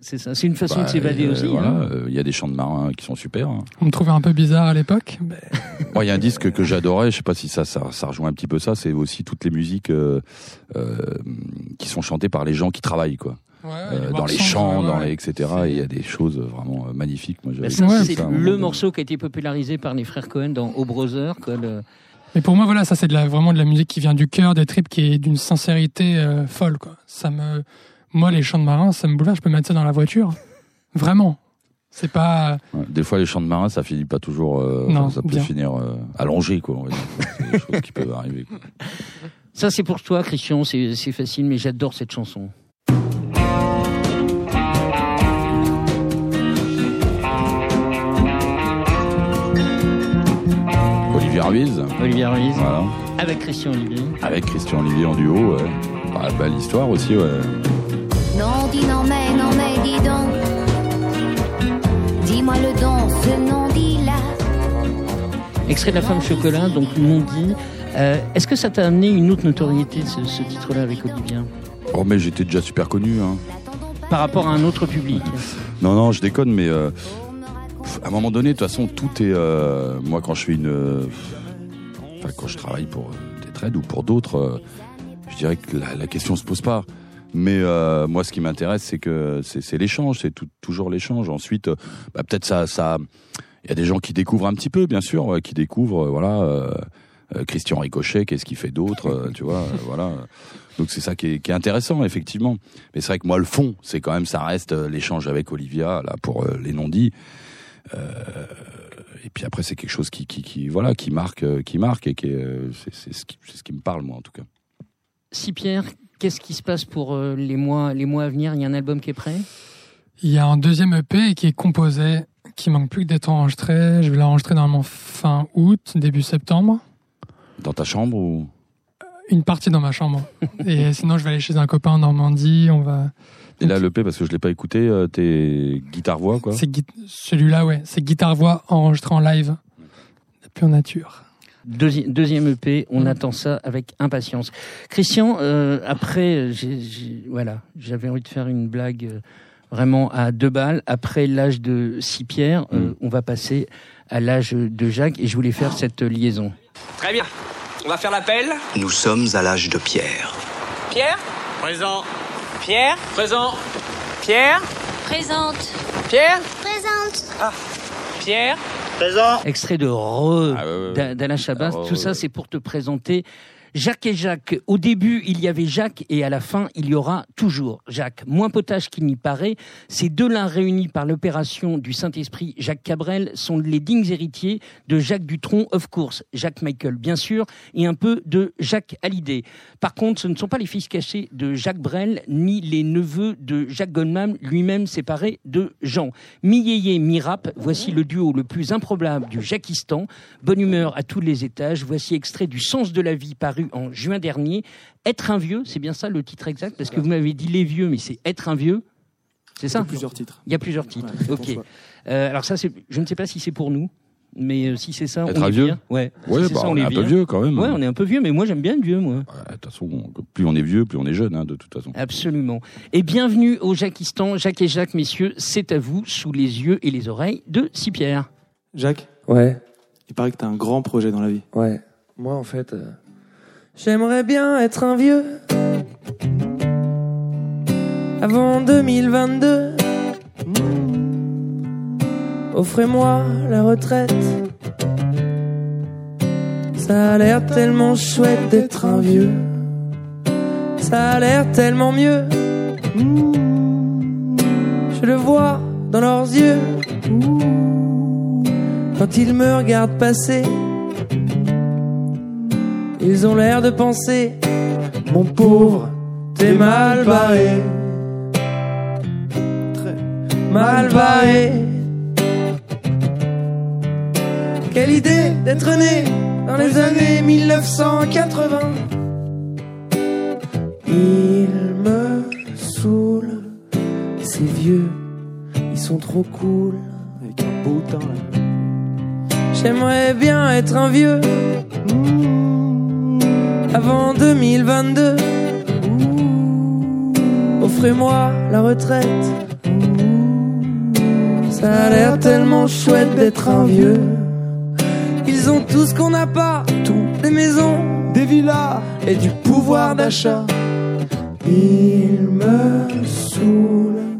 C'est ça. C'est une façon Bah, de s'évader euh, aussi. voilà, hein. euh, il y a des chants de marins qui sont super. hein. on me trouvait un peu bizarre à l'époque. mais- <laughs> Bon, il y a un disque que j'adorais, je sais pas si ça, ça, ça rejoint un petit peu ça, c'est aussi toutes les musiques euh, euh, qui sont chantées par les gens qui travaillent, quoi. Euh, dans les champs, dans les etc. Et il y a des choses vraiment euh, magnifiques. Moi, Bah, c'est un le morceau qui a été popularisé par les frères Cohen dans O Brother. Quoi, le- Mais pour moi, voilà, ça c'est de la, vraiment de la musique qui vient du cœur, des tripes, qui est d'une sincérité euh, folle. Quoi. Ça me, moi, les chants de marins, ça me bouleverse. Je peux mettre ça dans la voiture, vraiment. C'est pas. Ouais, Des fois, les chants de marins, ça finit pas toujours. euh, Non, ça peut bien. finir euh, allongé, quoi. on va dire. C'est des choses qui peuvent arriver. quoi. Ça, c'est pour toi, Christian. C'est c'est facile, mais j'adore cette chanson. Ruiz, Olivier Ruiz, voilà, avec Christian Olivier. avec Christian Olivier en duo. Ouais. Bah, belle histoire aussi, ouais. Non, dis non, mais non, mais dis donc. Dis-moi le don, ce non dit là. Extrait de La Femme Chocolat, donc non dit. Euh, Est-ce que ça t'a amené une autre notoriété, ce, ce titre-là, avec Olivier? Oh, mais j'étais déjà super connu. Hein. Par rapport à un autre public <laughs> Non, non, je déconne, mais euh, à un moment donné, de toute façon, tout est. euh, moi, quand je fais une. euh, Quand je travaille pour euh, des trades ou pour d'autres, euh, je dirais que la, la question se pose pas. Mais euh, moi, ce qui m'intéresse, c'est que c'est l'échange, c'est toujours l'échange. Ensuite, euh, bah, peut-être ça, il y a des gens qui découvrent un petit peu, bien sûr, euh, qui découvrent, euh, voilà, euh, euh, Christian Ricochet, qu'est-ce qu'il fait d'autre, euh, tu vois, euh, voilà. Donc c'est ça qui est, intéressant, effectivement. Mais c'est vrai que moi, le fond, c'est quand même, ça reste euh, l'échange avec Olivia, là, pour euh, les non-dits. Euh, et puis après, c'est quelque chose qui, qui, qui, voilà, qui marque, euh, qui marque, et qui euh, c'est c'est ce qui, c'est ce qui me parle, moi, en tout cas. Si Pierre, qu'est-ce qui se passe pour euh, les mois, les mois à venir? Il y a un album qui est prêt? Il y a un deuxième EP qui est composé, qui manque plus que d'être enregistré. Je vais l'enregistrer normalement fin août, début septembre. Dans ta chambre ou? Une partie dans ma chambre. <laughs> Et sinon, je vais aller chez un copain en Normandie. On va. Et là, le P, parce que je l'ai pas écouté, euh, t'es guitare-voix, quoi. C'est gui- celui-là, ouais. C'est guitare-voix enregistré en live. Puis en nature. Deuxi- deuxième EP, on attend ça avec impatience. Christian, euh, après, euh, voilà, j'avais envie de faire une blague euh, vraiment à deux balles. Après l'âge de six pierres, euh, Mm. on va passer à l'âge de Jacques, et je voulais faire cette liaison. Très bien. On va faire l'appel. Nous sommes à l'âge de pierre. Pierre Présent. Pierre Présent. Pierre Présente. Pierre Présente. Pierre Extrait de Re Ah, d'Alain Chabat. Ah, Tout ça, c'est pour te présenter Jacques et Jacques. Au début, il y avait Jacques et à la fin, il y aura toujours Jacques. Moins potage qu'il n'y paraît, ces deux-là réunis par l'opération du Saint-Esprit, Jacques Cabrel, sont les dignes héritiers de Jacques Dutronc, of course, Jacques Michael, bien sûr, et un peu de Jacques Hallyday. Par contre, ce ne sont pas les fils cachés de Jacques Brel, ni les neveux de Jacques Goldman, lui-même séparé de Jean. Mi-yéyé, mi-rap, voici le duo le plus improbable du Jacquistan. Bonne humeur à tous les étages. Voici extrait du Sens de la vie paru en juin dernier. Être un vieux, c'est bien ça le titre exact Parce que vous m'avez dit les vieux, mais c'est Être un vieux. C'est ça? Plusieurs titres. Il y a plusieurs titres. Ouais, ok. Euh, alors ça, je ne sais pas si c'est pour nous, mais euh, si c'est ça, Être on un est vieux? bien. Ouais. Ouais, Si c'est bah, ça, on est un peu vieux quand même. Ouais, on est un peu vieux, mais moi j'aime bien le vieux, moi. Ouais, De toute façon, plus on est vieux, plus on est jeune, hein, de toute façon. Absolument. Et bienvenue au Jacquistan. Jacques et Jacques, messieurs, c'est à vous, sous les yeux et les oreilles de Sipierre. Jacques, Ouais, il paraît que t'as un grand projet dans la vie. ouais. Moi, en fait, euh, j'aimerais bien être un vieux. Avant 2022. Offrez-moi la retraite. Ça a l'air tellement chouette d'être un vieux. Ça a l'air tellement mieux. Je le vois dans leurs yeux. Quand ils me regardent passer, ils ont l'air de penser Mon pauvre, t'es mal barré. Très. Mal barré. Quelle idée d'être né dans les années 1980. Ils me saoulent, ces vieux, ils sont trop cool. Avec un beau teint là. J'aimerais bien être un vieux avant 2022. Offrez-moi la retraite. Ça a l'air tellement chouette d'être un vieux. Ils ont tout ce qu'on n'a pas, tout des maisons, Des villas et du pouvoir d'achat. Ils me saoulent,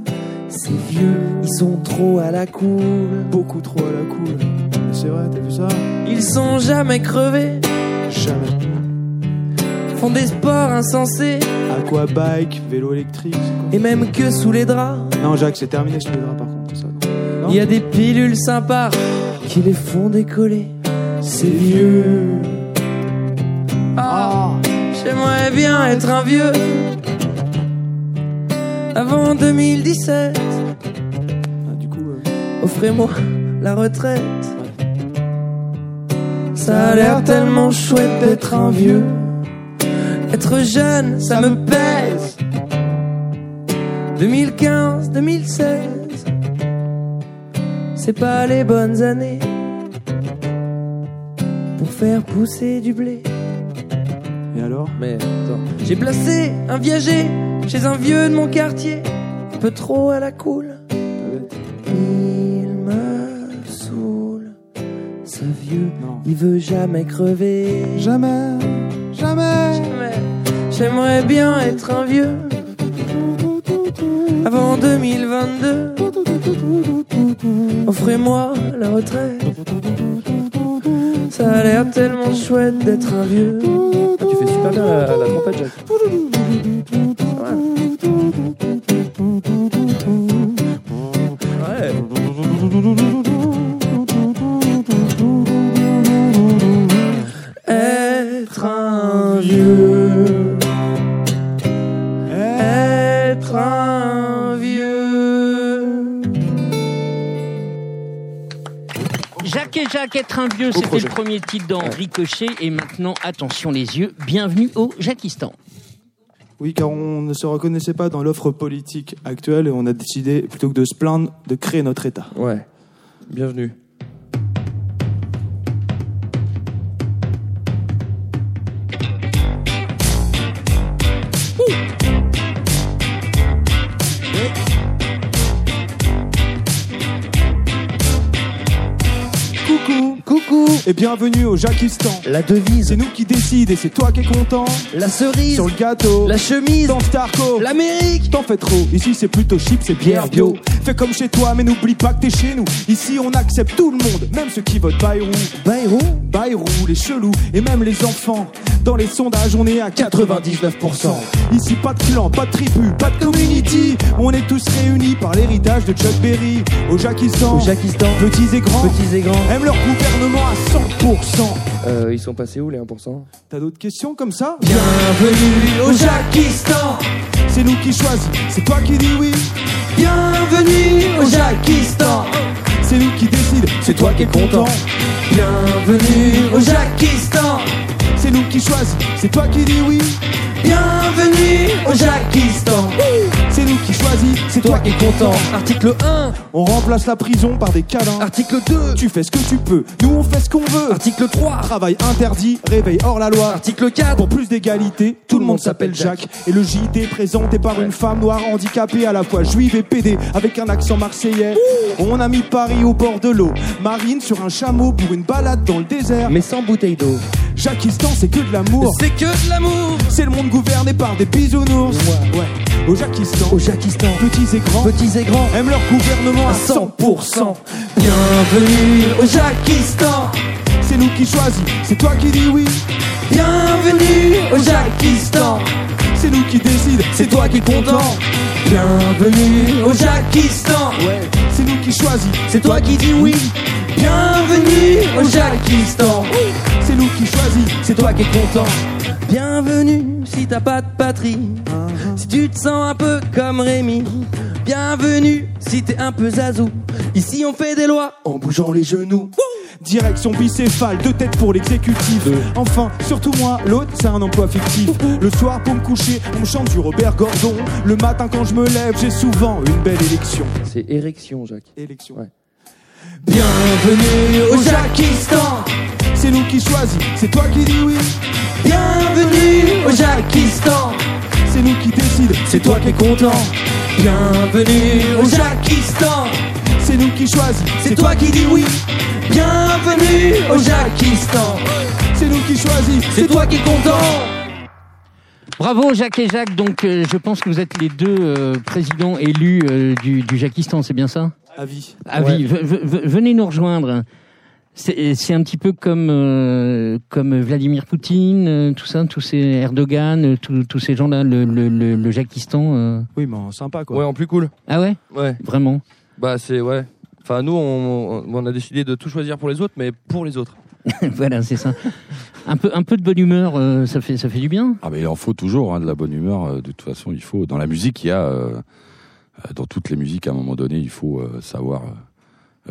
ces vieux, ils sont trop à la cool. beaucoup trop à la cool. C'est vrai, t'as vu ça? Ils sont jamais crevés, Jamais. Font des sports insensés, Aquabike, vélo électrique, et même que sous les draps. Non, Jacques, c'est terminé sur les draps par contre, ça. Il y a des pilules sympas qui les font décoller. C'est vieux. Ah, j'aimerais bien être un vieux. Avant 2017, Ah, du coup, euh, offrez-moi la retraite. Ça a l'air tellement chouette d'être un vieux. Être jeune, ça me pèse. 2015, 2016, c'est pas les bonnes années pour faire pousser du blé. et alors? Mais attends, j'ai placé un viager chez un vieux de mon quartier, un peu trop à la cool. Il me ça vieux. Il veut jamais crever. Jamais, jamais. J'aimerais bien être un vieux. Avant 2022. Offrez-moi la retraite. Ça a l'air tellement chouette d'être un vieux. Tu fais super bien la, la trompette. Jacques et Jacques, être un vieux, c'était le premier titre dans Ricochet. Et maintenant, attention les yeux, bienvenue au Jackistan. Oui, car on ne se reconnaissait pas dans l'offre politique actuelle et on a décidé, plutôt que de se plaindre, de créer notre État. Ouais. Bienvenue. Et bienvenue au Jackistan La devise. C'est nous qui décide et c'est toi qui es content La cerise. Sur le gâteau La chemise. Dans Starco L'Amérique. T'en fais trop, ici c'est plutôt chips et bière bio. Fais comme chez toi, mais n'oublie pas que t'es chez nous. Ici on accepte tout le monde, même ceux qui votent Bayrou. Bayrou. Bayrou, les chelous et même les enfants. Dans les sondages, on est à 99%. Ici pas de clan, pas de tribu, pas de community. On est tous réunis par l'héritage de Chuck Berry. Au Jackistan. petits et grands, Petits et grands. aiment leur gouvernement à 100%. Euh, ils sont passés où les 1% T'as d'autres questions comme ça? Bienvenue au Jackistan. C'est nous qui choisis, c'est toi qui dis oui. Bienvenue au Jackistan. C'est nous qui décide, c'est toi qui es content. Bienvenue au Jackistan. C'est nous qui choisis, c'est toi qui dis oui. Bienvenue au Jackistan. Nous qui choisis, c'est toi qui es content. Article 1. On remplace la prison par des câlins. Article 2. Tu fais ce que tu peux, nous on fait ce qu'on veut. Article 3. Travail interdit, réveil hors la loi. Article 4. Pour plus d'égalité, tout le monde s'appelle Jacques. Et le JT présenté par une femme noire handicapée à la fois juive et pédée avec un accent marseillais. On a mis Paris au bord de l'eau. Marine sur un chameau pour une balade dans le désert. Mais sans bouteille d'eau. Jacquistan, c'est que de l'amour. C'est que de l'amour. C'est le monde gouverné par des bisounours. Ouais. Au Jacquistan, Au Petits et grands Petits et grands. aiment leur gouvernement à 100%. Bienvenue au Jackistan. C'est nous qui choisis, c'est toi qui dis oui. Bienvenue au Jackistan. C'est nous qui décide, C'est toi qui es content. Bienvenue au Jackistan. Ouais, c'est nous qui choisis, C'est toi qui dis oui. Bienvenue au Jackistan. c'est nous qui choisis, C'est toi qui es content. Bienvenue si t'as pas de patrie. Si tu te sens un peu comme Rémi. Bienvenue si t'es un peu zazou. Ici on fait des lois en bougeant les genoux. Direction bicéphale, deux têtes pour l'exécutif. Enfin, surtout moi, l'autre, c'est un emploi fictif. Le soir, pour me coucher, on me chante du Robert Gordon. Le matin, quand je me lève, j'ai souvent une belle élection. C'est érection, Jacques. Élection. Ouais. Bienvenue au Jackistan. C'est nous qui choisis, c'est toi qui dis oui. Bienvenue au Jackistan. C'est nous qui décide, C'est toi qui es content. Bienvenue au Jackistan. c'est nous qui choisis, C'est toi qui dis oui. Bienvenue au Jackistan. c'est nous qui choisis, C'est toi qui es content. Bravo Jacques et Jacques. Donc euh, je pense que vous êtes les deux euh, présidents élus euh, du, du c'est bien ça? Avis. Avis. V- venez nous rejoindre. C'est c'est un petit peu comme euh, comme Vladimir Poutine, euh, tout ça, tous ces Erdogan, euh, tous tous ces gens-là, le, le, le, le Jackistan. euh. Oui, mais en sympa quoi. Ouais, en plus cool. Ah ouais? Ouais. Vraiment? Bah, c'est, ouais. Enfin, nous, on, on a décidé de tout choisir pour les autres, mais pour les autres. <laughs> Voilà, c'est ça. Un peu un peu de bonne humeur, euh, ça fait ça fait du bien. Ah mais il en faut toujours hein, de la bonne humeur. euh, De toute façon, il faut. Dans la musique, il y a euh, euh, dans toutes les musiques, à un moment donné, il faut euh, savoir euh,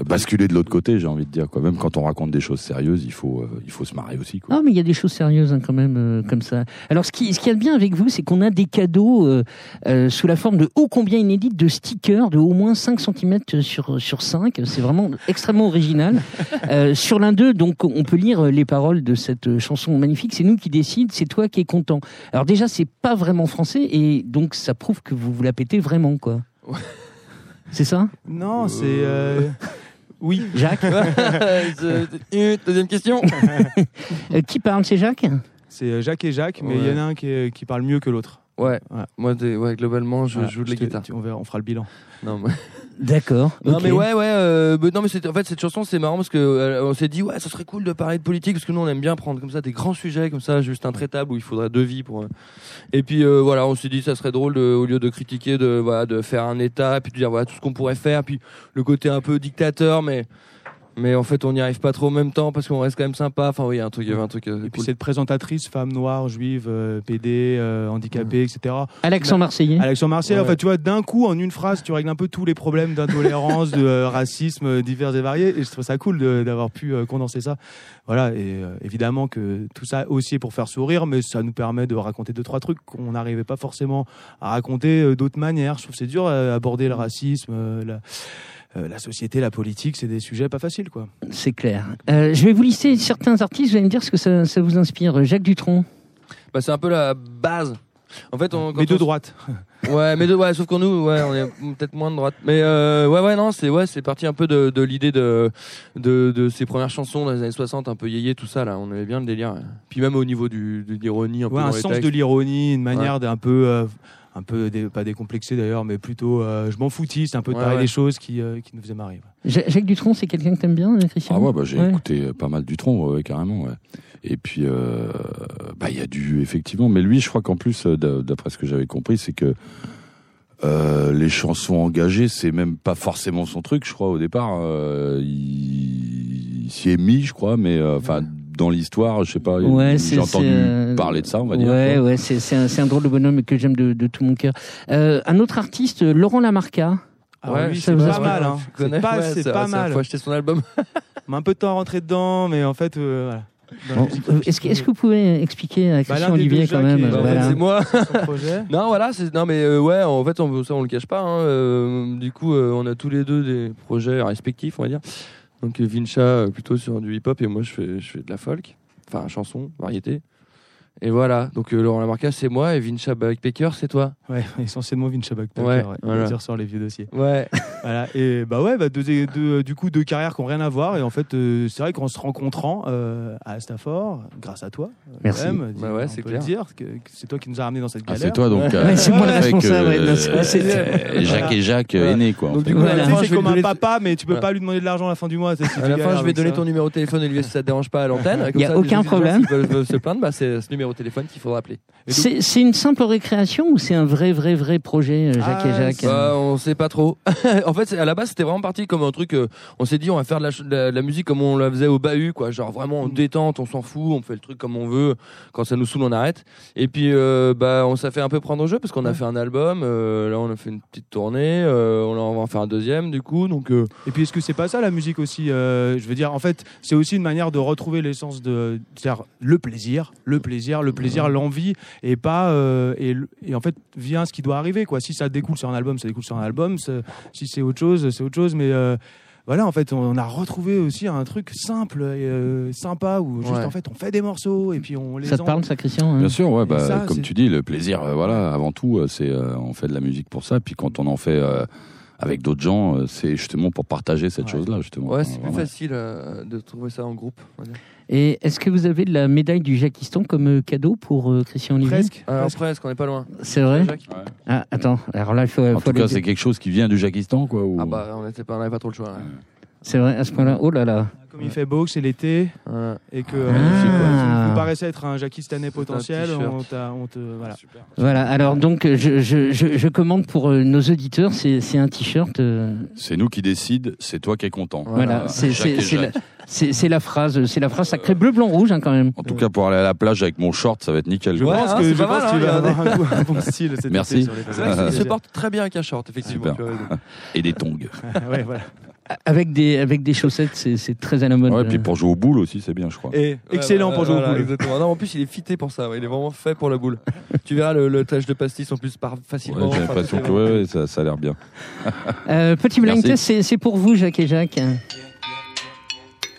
basculer de l'autre côté. J'ai envie de dire quoi. Même quand on raconte des choses sérieuses, il faut euh, il faut se marrer aussi. Quoi. Ah, mais il y a des choses sérieuses hein, quand même euh, comme ça. Alors, ce qui, ce qui est bien avec vous, c'est qu'on a des cadeaux euh, euh, sous la forme de ô combien inédites de stickers de au moins 5 cm sur, sur 5. C'est vraiment extrêmement original. Euh, sur l'un d'eux, donc, on peut lire les paroles de cette euh, chanson magnifique. C'est nous qui décide, c'est toi qui es content. Alors déjà, c'est pas vraiment français et donc ça prouve que vous vous la pétez vraiment, quoi. C'est ça? Non, c'est. euh, Oui. <laughs> Jacques? <laughs> Euh, Deuxième question. Euh, Qui parle C'est Jacques? C'est euh, Jacques et Jacques, mais il y en a un qui, est- qui parle mieux que l'autre. Ouais. Moi, ouais, globalement, je joue de la guitare. On, verra, on fera le bilan. Non, mais... D'accord. Non mais ouais ouais euh, bah, non mais c'était- en fait cette chanson c'est marrant parce que euh, on s'est dit ouais ça serait cool de parler de politique parce que nous on aime bien prendre comme ça des grands sujets comme ça juste intraitables où il faudrait deux vies pour euh. et puis euh, voilà on s'est dit ça serait drôle de, au lieu de critiquer de voilà de faire un état puis de dire voilà tout ce qu'on pourrait faire puis le côté un peu dictateur mais mais en fait on n'y arrive pas trop en même temps parce qu'on reste quand même sympa enfin oui il y a un truc il y avait un truc euh, Et puis cette présentatrice, femme noire, juive, euh, PD, euh, handicapée, etc. Alain Marseillais. Alain Marseillais, Ouais. en fait, tu vois, d'un coup, en une phrase, tu règles un peu tous les problèmes d'intolérance, de euh, racisme euh, divers et variés. Et je trouve ça cool d'avoir pu euh, condenser ça. Voilà, et euh, évidemment que tout ça aussi est pour faire sourire, mais ça nous permet de raconter deux, trois trucs qu'on n'arrivait pas forcément à raconter euh, d'autres manières. Je trouve que c'est dur euh, aborder le racisme, euh, la, euh, la société, la politique, c'est des sujets pas faciles, quoi. C'est clair. Euh, je vais vous lister certains artistes, vous allez me dire ce que ça, ça vous inspire. Jacques Dutronc. bah, c'est un peu la base en fait on, quand Mais de on- droite. <laughs> Ouais, mais de, ouais, sauf qu'on nous, ouais, on est peut-être moins de droite. Mais euh, ouais, ouais, non, c'est ouais, c'est parti un peu de, de l'idée de, de de ces premières chansons dans les années 60, un peu yéyé, tout ça là. On aimait bien le délire. Puis même au niveau du de l'ironie, un peu Ouais, dans un sens textes. de l'ironie, une manière Ouais. d'un peu, euh, un peu dé- pas décomplexé d'ailleurs, mais plutôt euh, je m'en foutiste, un peu de Ouais, parler ouais. des choses qui, euh, qui nous faisaient marrer. Ja- Jacques Dutronc, c'est quelqu'un que t'aimes bien, euh, Christian? Ah ouais, bah, j'ai Ouais. écouté pas mal du tronc, ouais, ouais, carrément. Ouais. Et puis, euh, bah, il y a du, effectivement, mais lui, je crois qu'en plus, d'a- d'après ce que j'avais compris, c'est que euh, les chansons engagées, c'est même pas forcément son truc, je crois, au départ. Euh, il il s'y est mis, je crois, mais euh, enfin, dans l'histoire, je sais pas, Ouais, j'ai entendu euh, parler de ça, on va dire. Ouais, quoi. ouais, c'est c'est un, drôle de bonhomme que j'aime de, de tout mon cœur. Euh, un autre artiste, Laurent Lamarca. Ah Ouais, oui, ça c'est vous pas mal, hein. C'est pas, Ouais, c'est c'est pas ça, mal. Faut acheter son album. <laughs> On met un peu de temps à rentrer dedans, mais en fait, euh, voilà. Bon, Est-ce que, vous pouvez expliquer à Bah, Christian des Olivier quand même Bah, voilà. c'est moi. <laughs> Non, voilà, c'est non mais euh, ouais, en fait, on, ça on le cache pas. Hein, euh, du coup, euh, on a tous les deux des projets respectifs, on va dire. Donc euh, Vincha euh, plutôt sur du hip-hop et moi je fais je fais de la folk, enfin chanson, variété. Et voilà, donc euh, Laurent Lamarca c'est moi et Vincha Backpacker c'est toi. Ouais, <laughs> essentiellement Vince Backpacker, Ouais, ouais, voilà. on va dire sur les vieux dossiers. Ouais. <laughs> Voilà, et bah ouais, bah deux, deux- du coup deux carrières qui n'ont rien à voir, et en fait, euh, c'est vrai qu'en se rencontrant euh, à Stafford, grâce à toi, euh, Merci. quand même, Bah ouais, on c'est peut clair. le dire que, que c'est toi qui nous a ramenés dans cette Ah, galère. c'est toi donc. Ouais, c'est moi le responsable, euh, euh, <laughs> Jacques et Jacques euh, Ouais. aînés quoi. Donc, du coup, c'est comme un donner- papa, mais tu peux pas lui demander de l'argent à la fin du mois. À la fin, je vais donner ton numéro de téléphone, Olivier, si ça te dérange pas à l'antenne. Comme Y a aucun problème. se plaindre, bah, c'est ce numéro de téléphone qu'il faudra appeler. C'est c'est une simple récréation ou c'est un vrai, vrai, vrai projet, euh, Jacques et Ah, Jacques Bah, on sait pas trop. <laughs> en fait, à la base, c'était vraiment parti comme un truc. euh, on s'est dit, on va faire de la, ch- de la, de la musique comme on la faisait au bahut, quoi. Genre vraiment en Mm. détente, on s'en fout, on fait le truc comme on veut. Quand ça nous saoule, on arrête. Et puis, euh, bah, on s'est fait un peu prendre au jeu parce qu'on a fait un album. euh, là, on a fait une petite tournée. euh, on va en faire un deuxième, du coup. Donc, euh, Et puis, est-ce que c'est pas ça la musique aussi euh, Je veux dire, en fait, c'est aussi une manière de retrouver l'essence de, c'est-à-dire le plaisir, le plaisir, le plaisir, l'envie, et pas euh, et, et en fait vient ce qui doit arriver quoi. Si ça découle sur un album, ça découle sur un album. c'est- Si c'est autre chose, c'est autre chose. Mais euh, voilà, en fait, on a retrouvé aussi un truc simple et euh, sympa où juste Ouais. en fait on fait des morceaux et puis on les Ça te en- parle, ça, Christian hein? Bien sûr, ouais, bah, ça, comme tu dis, le plaisir, euh, voilà, avant tout, euh, c'est euh, on fait de la musique pour ça. Puis quand on en fait euh, avec d'autres gens, euh, c'est justement pour partager cette Ouais. chose-là, justement. ouais, c'est plus facile euh, de trouver ça en groupe. Et est-ce que vous avez de la médaille du Jacquistan comme euh, cadeau pour euh, Christian Olivier? Presque. Alors, presque. presque, on n'est pas loin. C'est vrai? Ah, attends, alors là, il faut. En faut tout cas, c'est quelque chose qui vient du Jakistan, quoi. ou- Ah bah, on n'avait pas, trop le choix. là. C'est vrai, à ce point-là. Oh là là. Comme il fait beau, que c'est l'été Ouais. et que Ah. euh, tu, tu paraissais être un Jaquistanais potentiel, on, t'a- on te voilà. Voilà, alors donc, je, je, je, je commande pour euh, nos auditeurs, c'est c'est un t-shirt. euh, C'est nous qui décide, c'est toi qui es content. voilà, c'est la, c'est- phrase, c'est la phrase sacrée bleu, blanc, rouge, hein, quand même. En tout cas, pour aller à la plage avec mon short, ça va être nickel. Je quoi. pense hein, que, je pas pense mal, que tu hein, vas regardez. avoir un, coup- un bon style cet Merci. été sur les C'est vrai qu'il se porte très bien avec un short, effectivement. Et des tongs. <laughs> ouais, voilà. Avec des, avec des chaussettes, c'est c'est très à la mode. Ouais, puis euh. pour jouer au boule aussi, c'est bien, je crois. Et excellent Ouais, pour jouer voilà, au boule. Exactement. Non, en plus, il est fité pour ça. ouais, Il est vraiment fait pour la boule. <laughs> tu verras le, le tâche de pastis en plus par facilement. Ouais, J'ai l'impression c'est que ouais, ouais, ça, ça a l'air bien. Euh, petit blind test, c'est- c'est pour vous, Jacques et Jacques.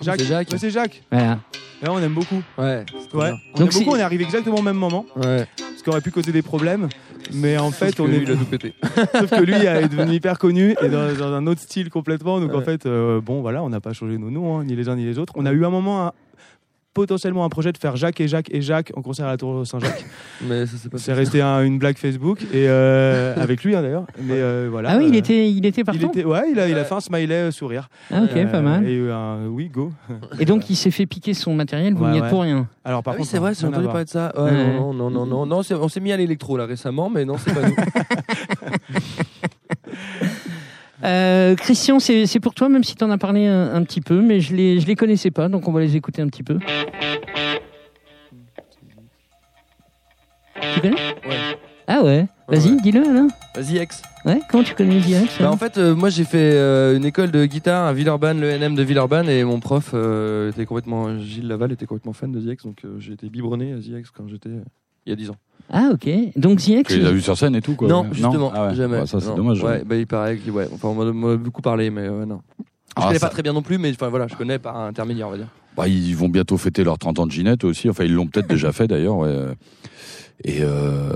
Jacques, C'est Jacques. Ouais, c'est Jacques. Voilà. Et là, on aime beaucoup. Ouais. Ouais. On Donc aime beaucoup, c'est- on est arrivé exactement au même moment, Ouais. ce qui aurait pu causer des problèmes. Mais en fait, on lui, est. il a tout pété. <laughs> Sauf que lui est devenu hyper connu et dans, <laughs> dans un autre style complètement. Donc en fait, euh, bon, voilà, on n'a pas changé nos noms, hein, ni les uns ni les autres. On a eu un moment. Potentiellement un projet de faire Jacques et Jacques et Jacques en concert à la Tour Saint-Jacques. <laughs> Mais ça c'est pas. C'est resté un- une blague Facebook et euh, avec lui hein, d'ailleurs. Mais euh, voilà. Ah oui, il euh, était, il était il partant. était, ouais, il a, il a fait un smiley euh, sourire. Ah, ok, pas mal. Et un oui, go. <laughs> Et donc, il s'est fait piquer son matériel. Vous Ouais, n'y êtes ouais. pour rien. Alors par Ah oui, contre, c'est vrai, j'ai entendu parler de ça. Ouais, Ouais. Non, non, non, non, non, on s'est mis à l'électro là récemment, mais non, c'est pas nous. <laughs> Euh, Christian, c'est pour toi, même si tu en as parlé un, un petit peu, mais je les, je les connaissais pas, donc on va les écouter un petit peu. Tu connais? Ouais. Ah ouais Vas-y, Ouais. dis-le alors. Vas-y, ex. Ouais, comment tu connais Diax Bah, en fait, euh, moi j'ai fait euh, une école de guitare à Villeurbanne, le NM de Villeurbanne, et mon prof euh, était complètement, Gilles Laval était complètement fan de ZX, donc j'ai été biberonné à ZX quand j'étais il y a 10 ans. Ah ok. Donc Ziex. Tu les as vus sur scène et tout quoi non, justement, Ah ouais. jamais. Ouais, ça c'est Non. dommage. Ouais, bah, il paraît que, ouais, enfin, on m'en a- m'en a beaucoup parlé, mais euh, non. Je Ah, connais ça- pas très bien non plus, mais enfin voilà, je connais par intermédiaire, on va dire. Bah, ils vont bientôt fêter leurs 30 ans de Ginette aussi. Enfin, ils l'ont peut-être déjà fait d'ailleurs. Ouais. Et euh...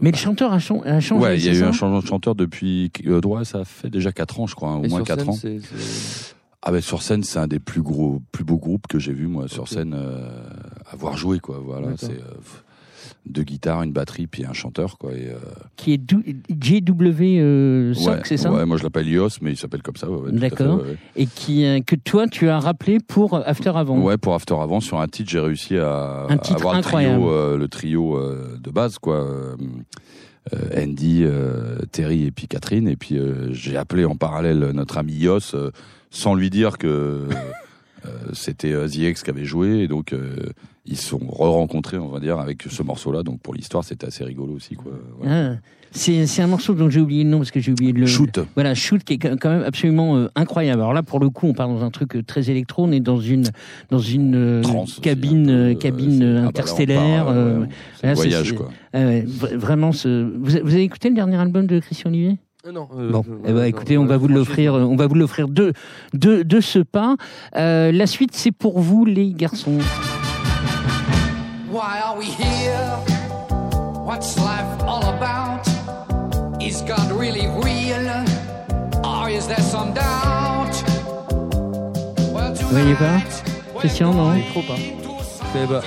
Mais le chanteur a, chan- a changé. ouais, il y a c'est eu ça un changement de chanteur depuis. Euh, ouais, ça fait déjà 4 ans, je crois, hein, au Et moins sur 4 scène, ans. c'est- c'est- Ah ben sur scène, c'est un des plus gros, plus beaux groupes que j'ai vu moi sur Ok. scène euh, avoir joué quoi. Voilà, D'accord. c'est euh, f- deux guitares, une batterie puis un chanteur quoi. Et, euh, Qui est JW euh, Sock, ouais, c'est ça Ouais, moi je l'appelle Ios, mais il s'appelle comme ça. Ouais, D'accord. Et qui euh, que toi tu as rappelé pour After Avant. Ouais, pour After Avant, sur un titre, j'ai réussi à, Un titre avoir le trio, euh, le trio de base, quoi. Andy, euh, Terry et puis Catherine. Et puis euh, j'ai appelé en parallèle notre ami Yos, euh, sans lui dire que c'était euh, The X qui avait joué. Et donc euh, ils se sont re-rencontrés, on va dire, avec ce morceau-là. Donc pour l'histoire, c'était assez rigolo aussi, quoi. Voilà. Ah, c'est c'est un morceau dont j'ai oublié le nom parce que j'ai oublié de le. Shoot. Voilà, Shoot qui est quand même absolument euh, incroyable. Alors là, pour le coup, on part dans un truc euh, très électro. On est dans une dans une euh, cabine euh, cabine euh, Ah bah là, on interstellaire. part, euh, ouais, c'est là, un voyage, quoi. vraiment, ce... vous, avez écouté le dernier album de Christian Olivier? Euh, non. euh, Bon, euh, eh ben, non, écoutez, non, on va vous l'offrir, on va vous l'offrir de, de, de ce pas. Euh, la suite, c'est pour vous, les garçons. Why are we here? What's life all about? Is God really real? Or is there some doubt? Well, Vous voyez pas Christian, non Trop pas.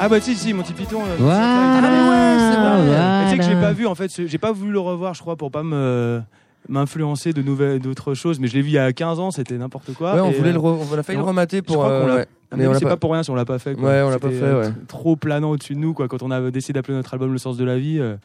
Ah bah si si Monty Python. euh, Voilà, ah mais ouais, c'est vrai. Tu sais que je l'ai pas vu en fait, j'ai pas voulu le revoir je crois pour pas me m'influencer de nouvelles d'autres choses mais je l'ai vu il y a 15 ans, c'était n'importe quoi. Ouais, on Et, voulait euh, le re- on a failli le on- remater je pour, crois qu'on euh, l'a- ouais. mon Mais on l'a c'est pas- pas pour rien si on l'a pas fait. quoi. Ouais, on l'a pas C'était, fait, euh, ouais. t- Trop planant au-dessus de nous quoi quand on a décidé d'appeler notre album Le sens de la vie. euh,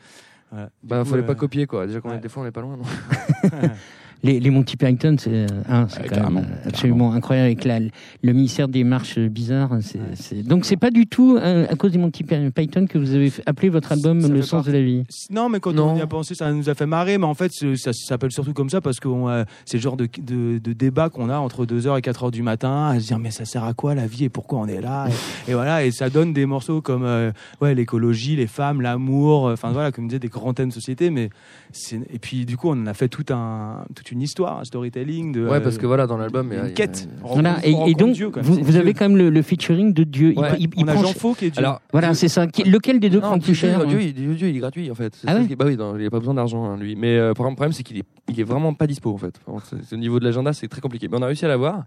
voilà. Du Bah, coup, fallait euh, pas copier quoi. Déjà qu'on est ouais. des fois on est pas loin. Non <laughs> <laughs> Les, les Monty Python, c'est hein, carrément, absolument incroyable avec la, le ministère des marches bizarres. c'est- c'est- Donc c'est pas du tout euh, à cause des Monty Python que vous avez appelé votre album Ça Le sens de la vie. Non, mais quand Non. on y a pensé, ça nous a fait marrer. Mais en fait, ça, s'appelle surtout comme ça parce que euh, c'est le genre de, de, de débat qu'on a entre 2h et 4h du matin à se dire mais ça sert à quoi la vie et pourquoi on est là et, et voilà, et ça donne des morceaux comme euh, ouais, l'écologie, les femmes, l'amour, enfin voilà, comme je disais, des grands thèmes de société. Mais et puis du coup, on en a fait tout un, toute une histoire, un storytelling de. Ouais, euh, parce que voilà, dans l'album, il y a- une quête. Voilà, et, donc Dieu, vous, Dieu. avez quand même le, le featuring de Dieu. Il- Ouais, il, il on a prend- Jean Faux qui est Dieu. Alors, Voilà, c'est ça. Qui- lequel des deux Non, prend le plus Dieu, cher Dieu, hein il, Dieu, il est gratuit en fait. Ah ça ouais qui- bah oui, non, il a pas besoin d'argent hein, lui. Mais euh, le problème c'est qu'il est, il est vraiment pas dispo en fait. Au niveau de l'agenda, c'est très compliqué. Mais on a réussi à l'avoir.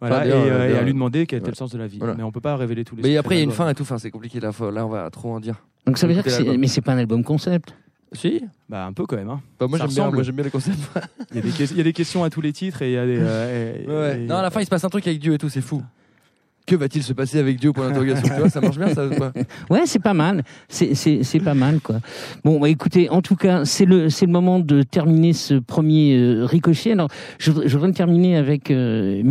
Voilà, Enfin, et, euh, et à lui demander quel était le sens de la vie. Voilà. Mais on peut pas révéler tous les. Mais après, il y a une fin et tout. Enfin, c'est compliqué là. Là, on va trop en dire. Donc ça veut dire que mais c'est pas un album concept. Si. Bah un peu quand même. Hein. Bah, moi j'aime bien. Moi j'aime bien les concepts. Il y, a des que- il y a des questions à tous les titres et il y a des. euh, et- Ouais. et- Non, à la fin, il se passe un truc avec Dieu et tout. C'est fou. Que va-t-il se passer avec Dieu pour l'interrogation? Tu vois, ça marche bien ça. ou pas Ouais, c'est pas mal. C'est, c'est, c'est pas mal, quoi. Bon, bah, écoutez, en tout cas, c'est le, c'est le moment de terminer ce premier euh, ricochet. Alors, je, voudrais- je voudrais terminer avec euh.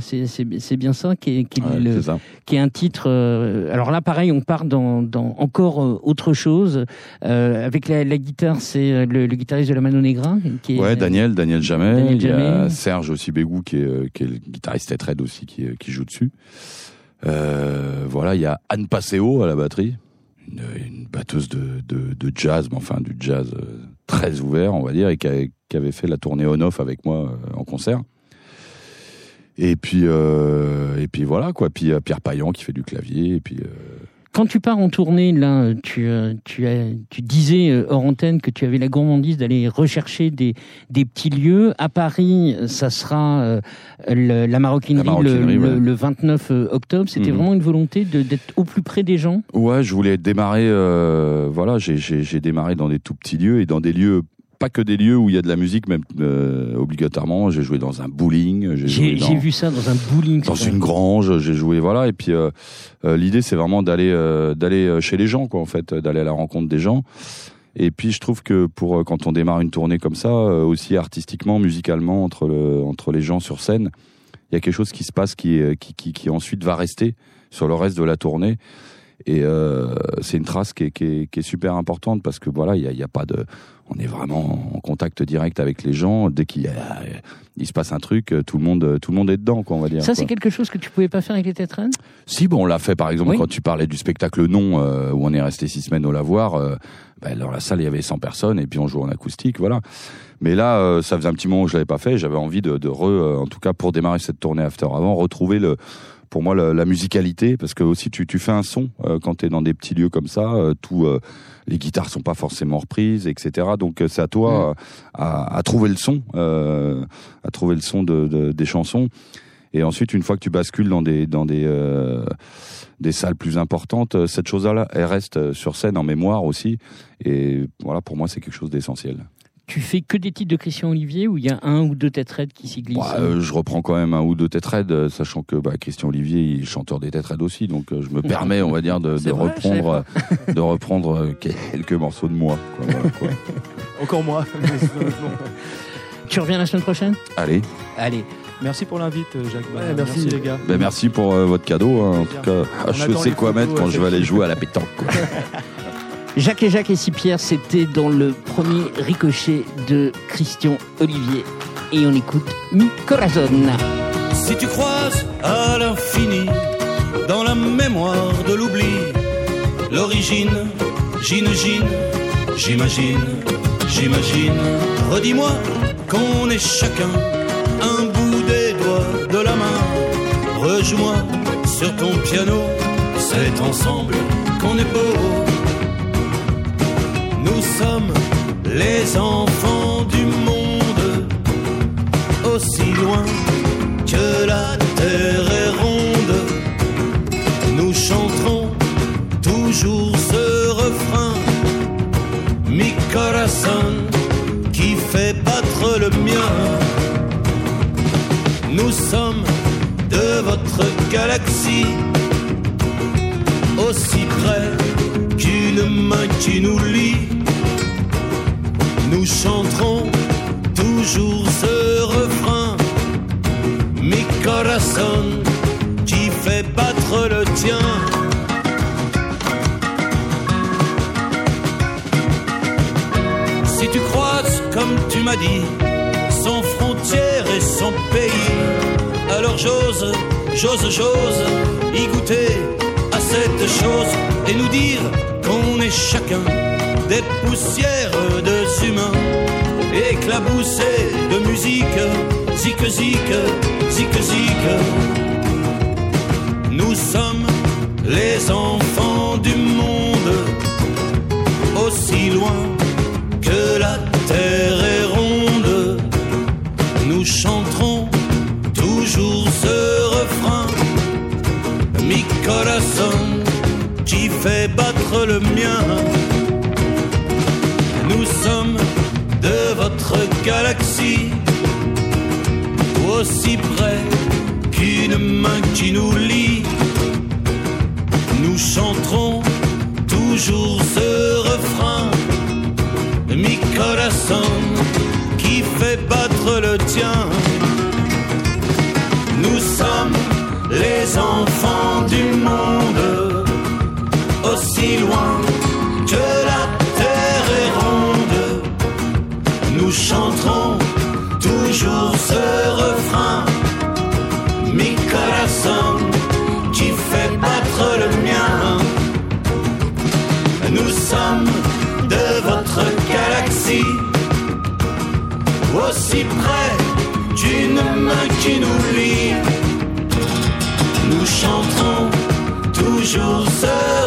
C'est, c'est, c'est bien ça qui est, qui est Ouais, le- c'est ça. qui est un titre. euh, alors là, pareil, on part dans, dans encore euh, autre chose. Euh, avec la, la guitare, c'est le, le guitariste de la Mano Negra, qui est Ouais, Daniel, Daniel Jamel. Daniel il y a. Serge aussi Bégou qui est, euh, qui est le guitariste Red aussi qui, qui joue dessus. Euh, voilà, il y a Anne Passeo à la batterie, une, batteuse de, de, jazz, mais enfin du jazz euh, très ouvert, on va dire, et qui, avait fait la tournée on-off avec moi euh, en concert. Et puis, et puis voilà quoi. Puis Pierre Payan qui fait du clavier, et puis Quand tu pars en tournée, là, tu, euh, tu, as, tu disais euh, hors antenne que tu avais la gourmandise d'aller rechercher des, des petits lieux. À Paris, ça sera euh, le- la maroquinerie, La maroquinerie, le, le- ouais. le 29 octobre. C'était Mhm. vraiment une volonté d'être au plus près des gens? Ouais, je voulais démarrer. euh, voilà, j'ai démarré dans des tout petits lieux et dans des lieux pas que des lieux où il y a de la musique, même euh, obligatoirement. J'ai joué dans un bowling. J'ai dans- vu ça dans un bowling. dans une grange, j'ai joué voilà et puis euh, euh, l'idée c'est vraiment d'aller euh, d'aller euh, chez les gens quoi en fait, d'aller à la rencontre des gens. Et puis je trouve que pour quand on démarre une tournée comme ça, euh, aussi artistiquement, musicalement entre le, entre les gens sur scène, il y a quelque chose qui se passe qui qui, qui qui ensuite va rester sur le reste de la tournée. Et euh, c'est une trace qui est, qui, est, qui est super importante parce que voilà, il y a, il y a pas de, on est vraiment en contact direct avec les gens. Dès qu'il y a, il se passe un truc, tout le monde, tout le monde est dedans, quoi, on va dire. Ça, c'est quelque chose que tu pouvais pas faire avec les tétranes Si, bon, on l'a fait par exemple Oui. quand tu parlais du spectacle Non, euh, où on est resté six semaines au lavoir. Euh, ben, dans la salle, il y avait 100 personnes et puis on jouait en acoustique, voilà. Mais là, euh, ça faisait un petit moment que je l'avais pas fait. J'avais envie de, de re, euh, en tout cas pour démarrer cette tournée After avant, retrouver le, pour moi la musicalité, parce que aussi tu, tu fais un son euh, quand tu es dans des petits lieux comme ça. euh, tout, euh, les guitares sont pas forcément reprises, etc. Donc euh, c'est à toi euh, à, à trouver le son, euh, à trouver le son de, de- des chansons. Et ensuite, une fois que tu bascules dans des dans des euh, des salles plus importantes, euh, cette chose-là, elle reste sur scène en mémoire aussi. Et voilà, pour moi, c'est quelque chose d'essentiel. Tu fais que des titres de Christian Olivier ou il y a un ou deux têtes raides qui s'y glissent Bah, euh, je reprends quand même un ou deux têtes raides, euh, sachant que bah, Christian Olivier, il est chanteur des têtes raides aussi, donc euh, je me <laughs> permets, on va dire, de, vrai, reprendre, de reprendre quelques morceaux de moi. quoi, voilà, quoi. <laughs> Encore moi. Tu reviens la semaine prochaine? Allez, Allez. Merci pour l'invite, Jacques. Bah, Ouais, merci. merci. les gars. ben, merci pour euh, votre cadeau. hein. En tout cas, On je sais quoi mettre quand je vais aller jouer à la pétanque. quoi. <laughs> Jacques et Jacques et Six-Pierre, c'était dans le premier ricochet de Christian Olivier. Et on écoute Mi Corazon. Si tu croises à l'infini, dans la mémoire de l'oubli, l'origine, j'imagine, j'imagine, j'imagine. Redis-moi qu'on est chacun un bout des doigts de la main. Rejoins-moi sur ton piano, c'est ensemble qu'on est beau. Nous sommes les enfants du monde, aussi loin que la terre est ronde. Nous chanterons toujours ce refrain, mi corazon, qui fait battre le mien. Nous sommes de votre galaxie, aussi près qu'une main qui nous lie. Nous chanterons toujours ce refrain, mi corazon, qui fait battre le tien. Si tu croises, comme tu m'as dit, sans frontières et sans pays, alors j'ose, j'ose, j'ose y goûter cette chose et nous dire qu'on est chacun des poussières de humains, éclaboussés de musique, zik, zik, zik, zik. Nous sommes les enfants du monde, aussi loin que la terre est ronde. Nous chanterons toujours ce refrain, mi corazon, qui fait battre le mien. Nous sommes de votre galaxie, aussi près qu'une main qui nous lie. Nous chanterons toujours ce refrain, mi qui fait battre le tien. Nous sommes les enfants du monde, aussi loin que la terre est ronde. Nous chanterons toujours ce refrain, mi corazon, qui fait battre le mien. Nous sommes de votre galaxie, aussi près d'une main qui nous lie. Nous chanterons toujours ce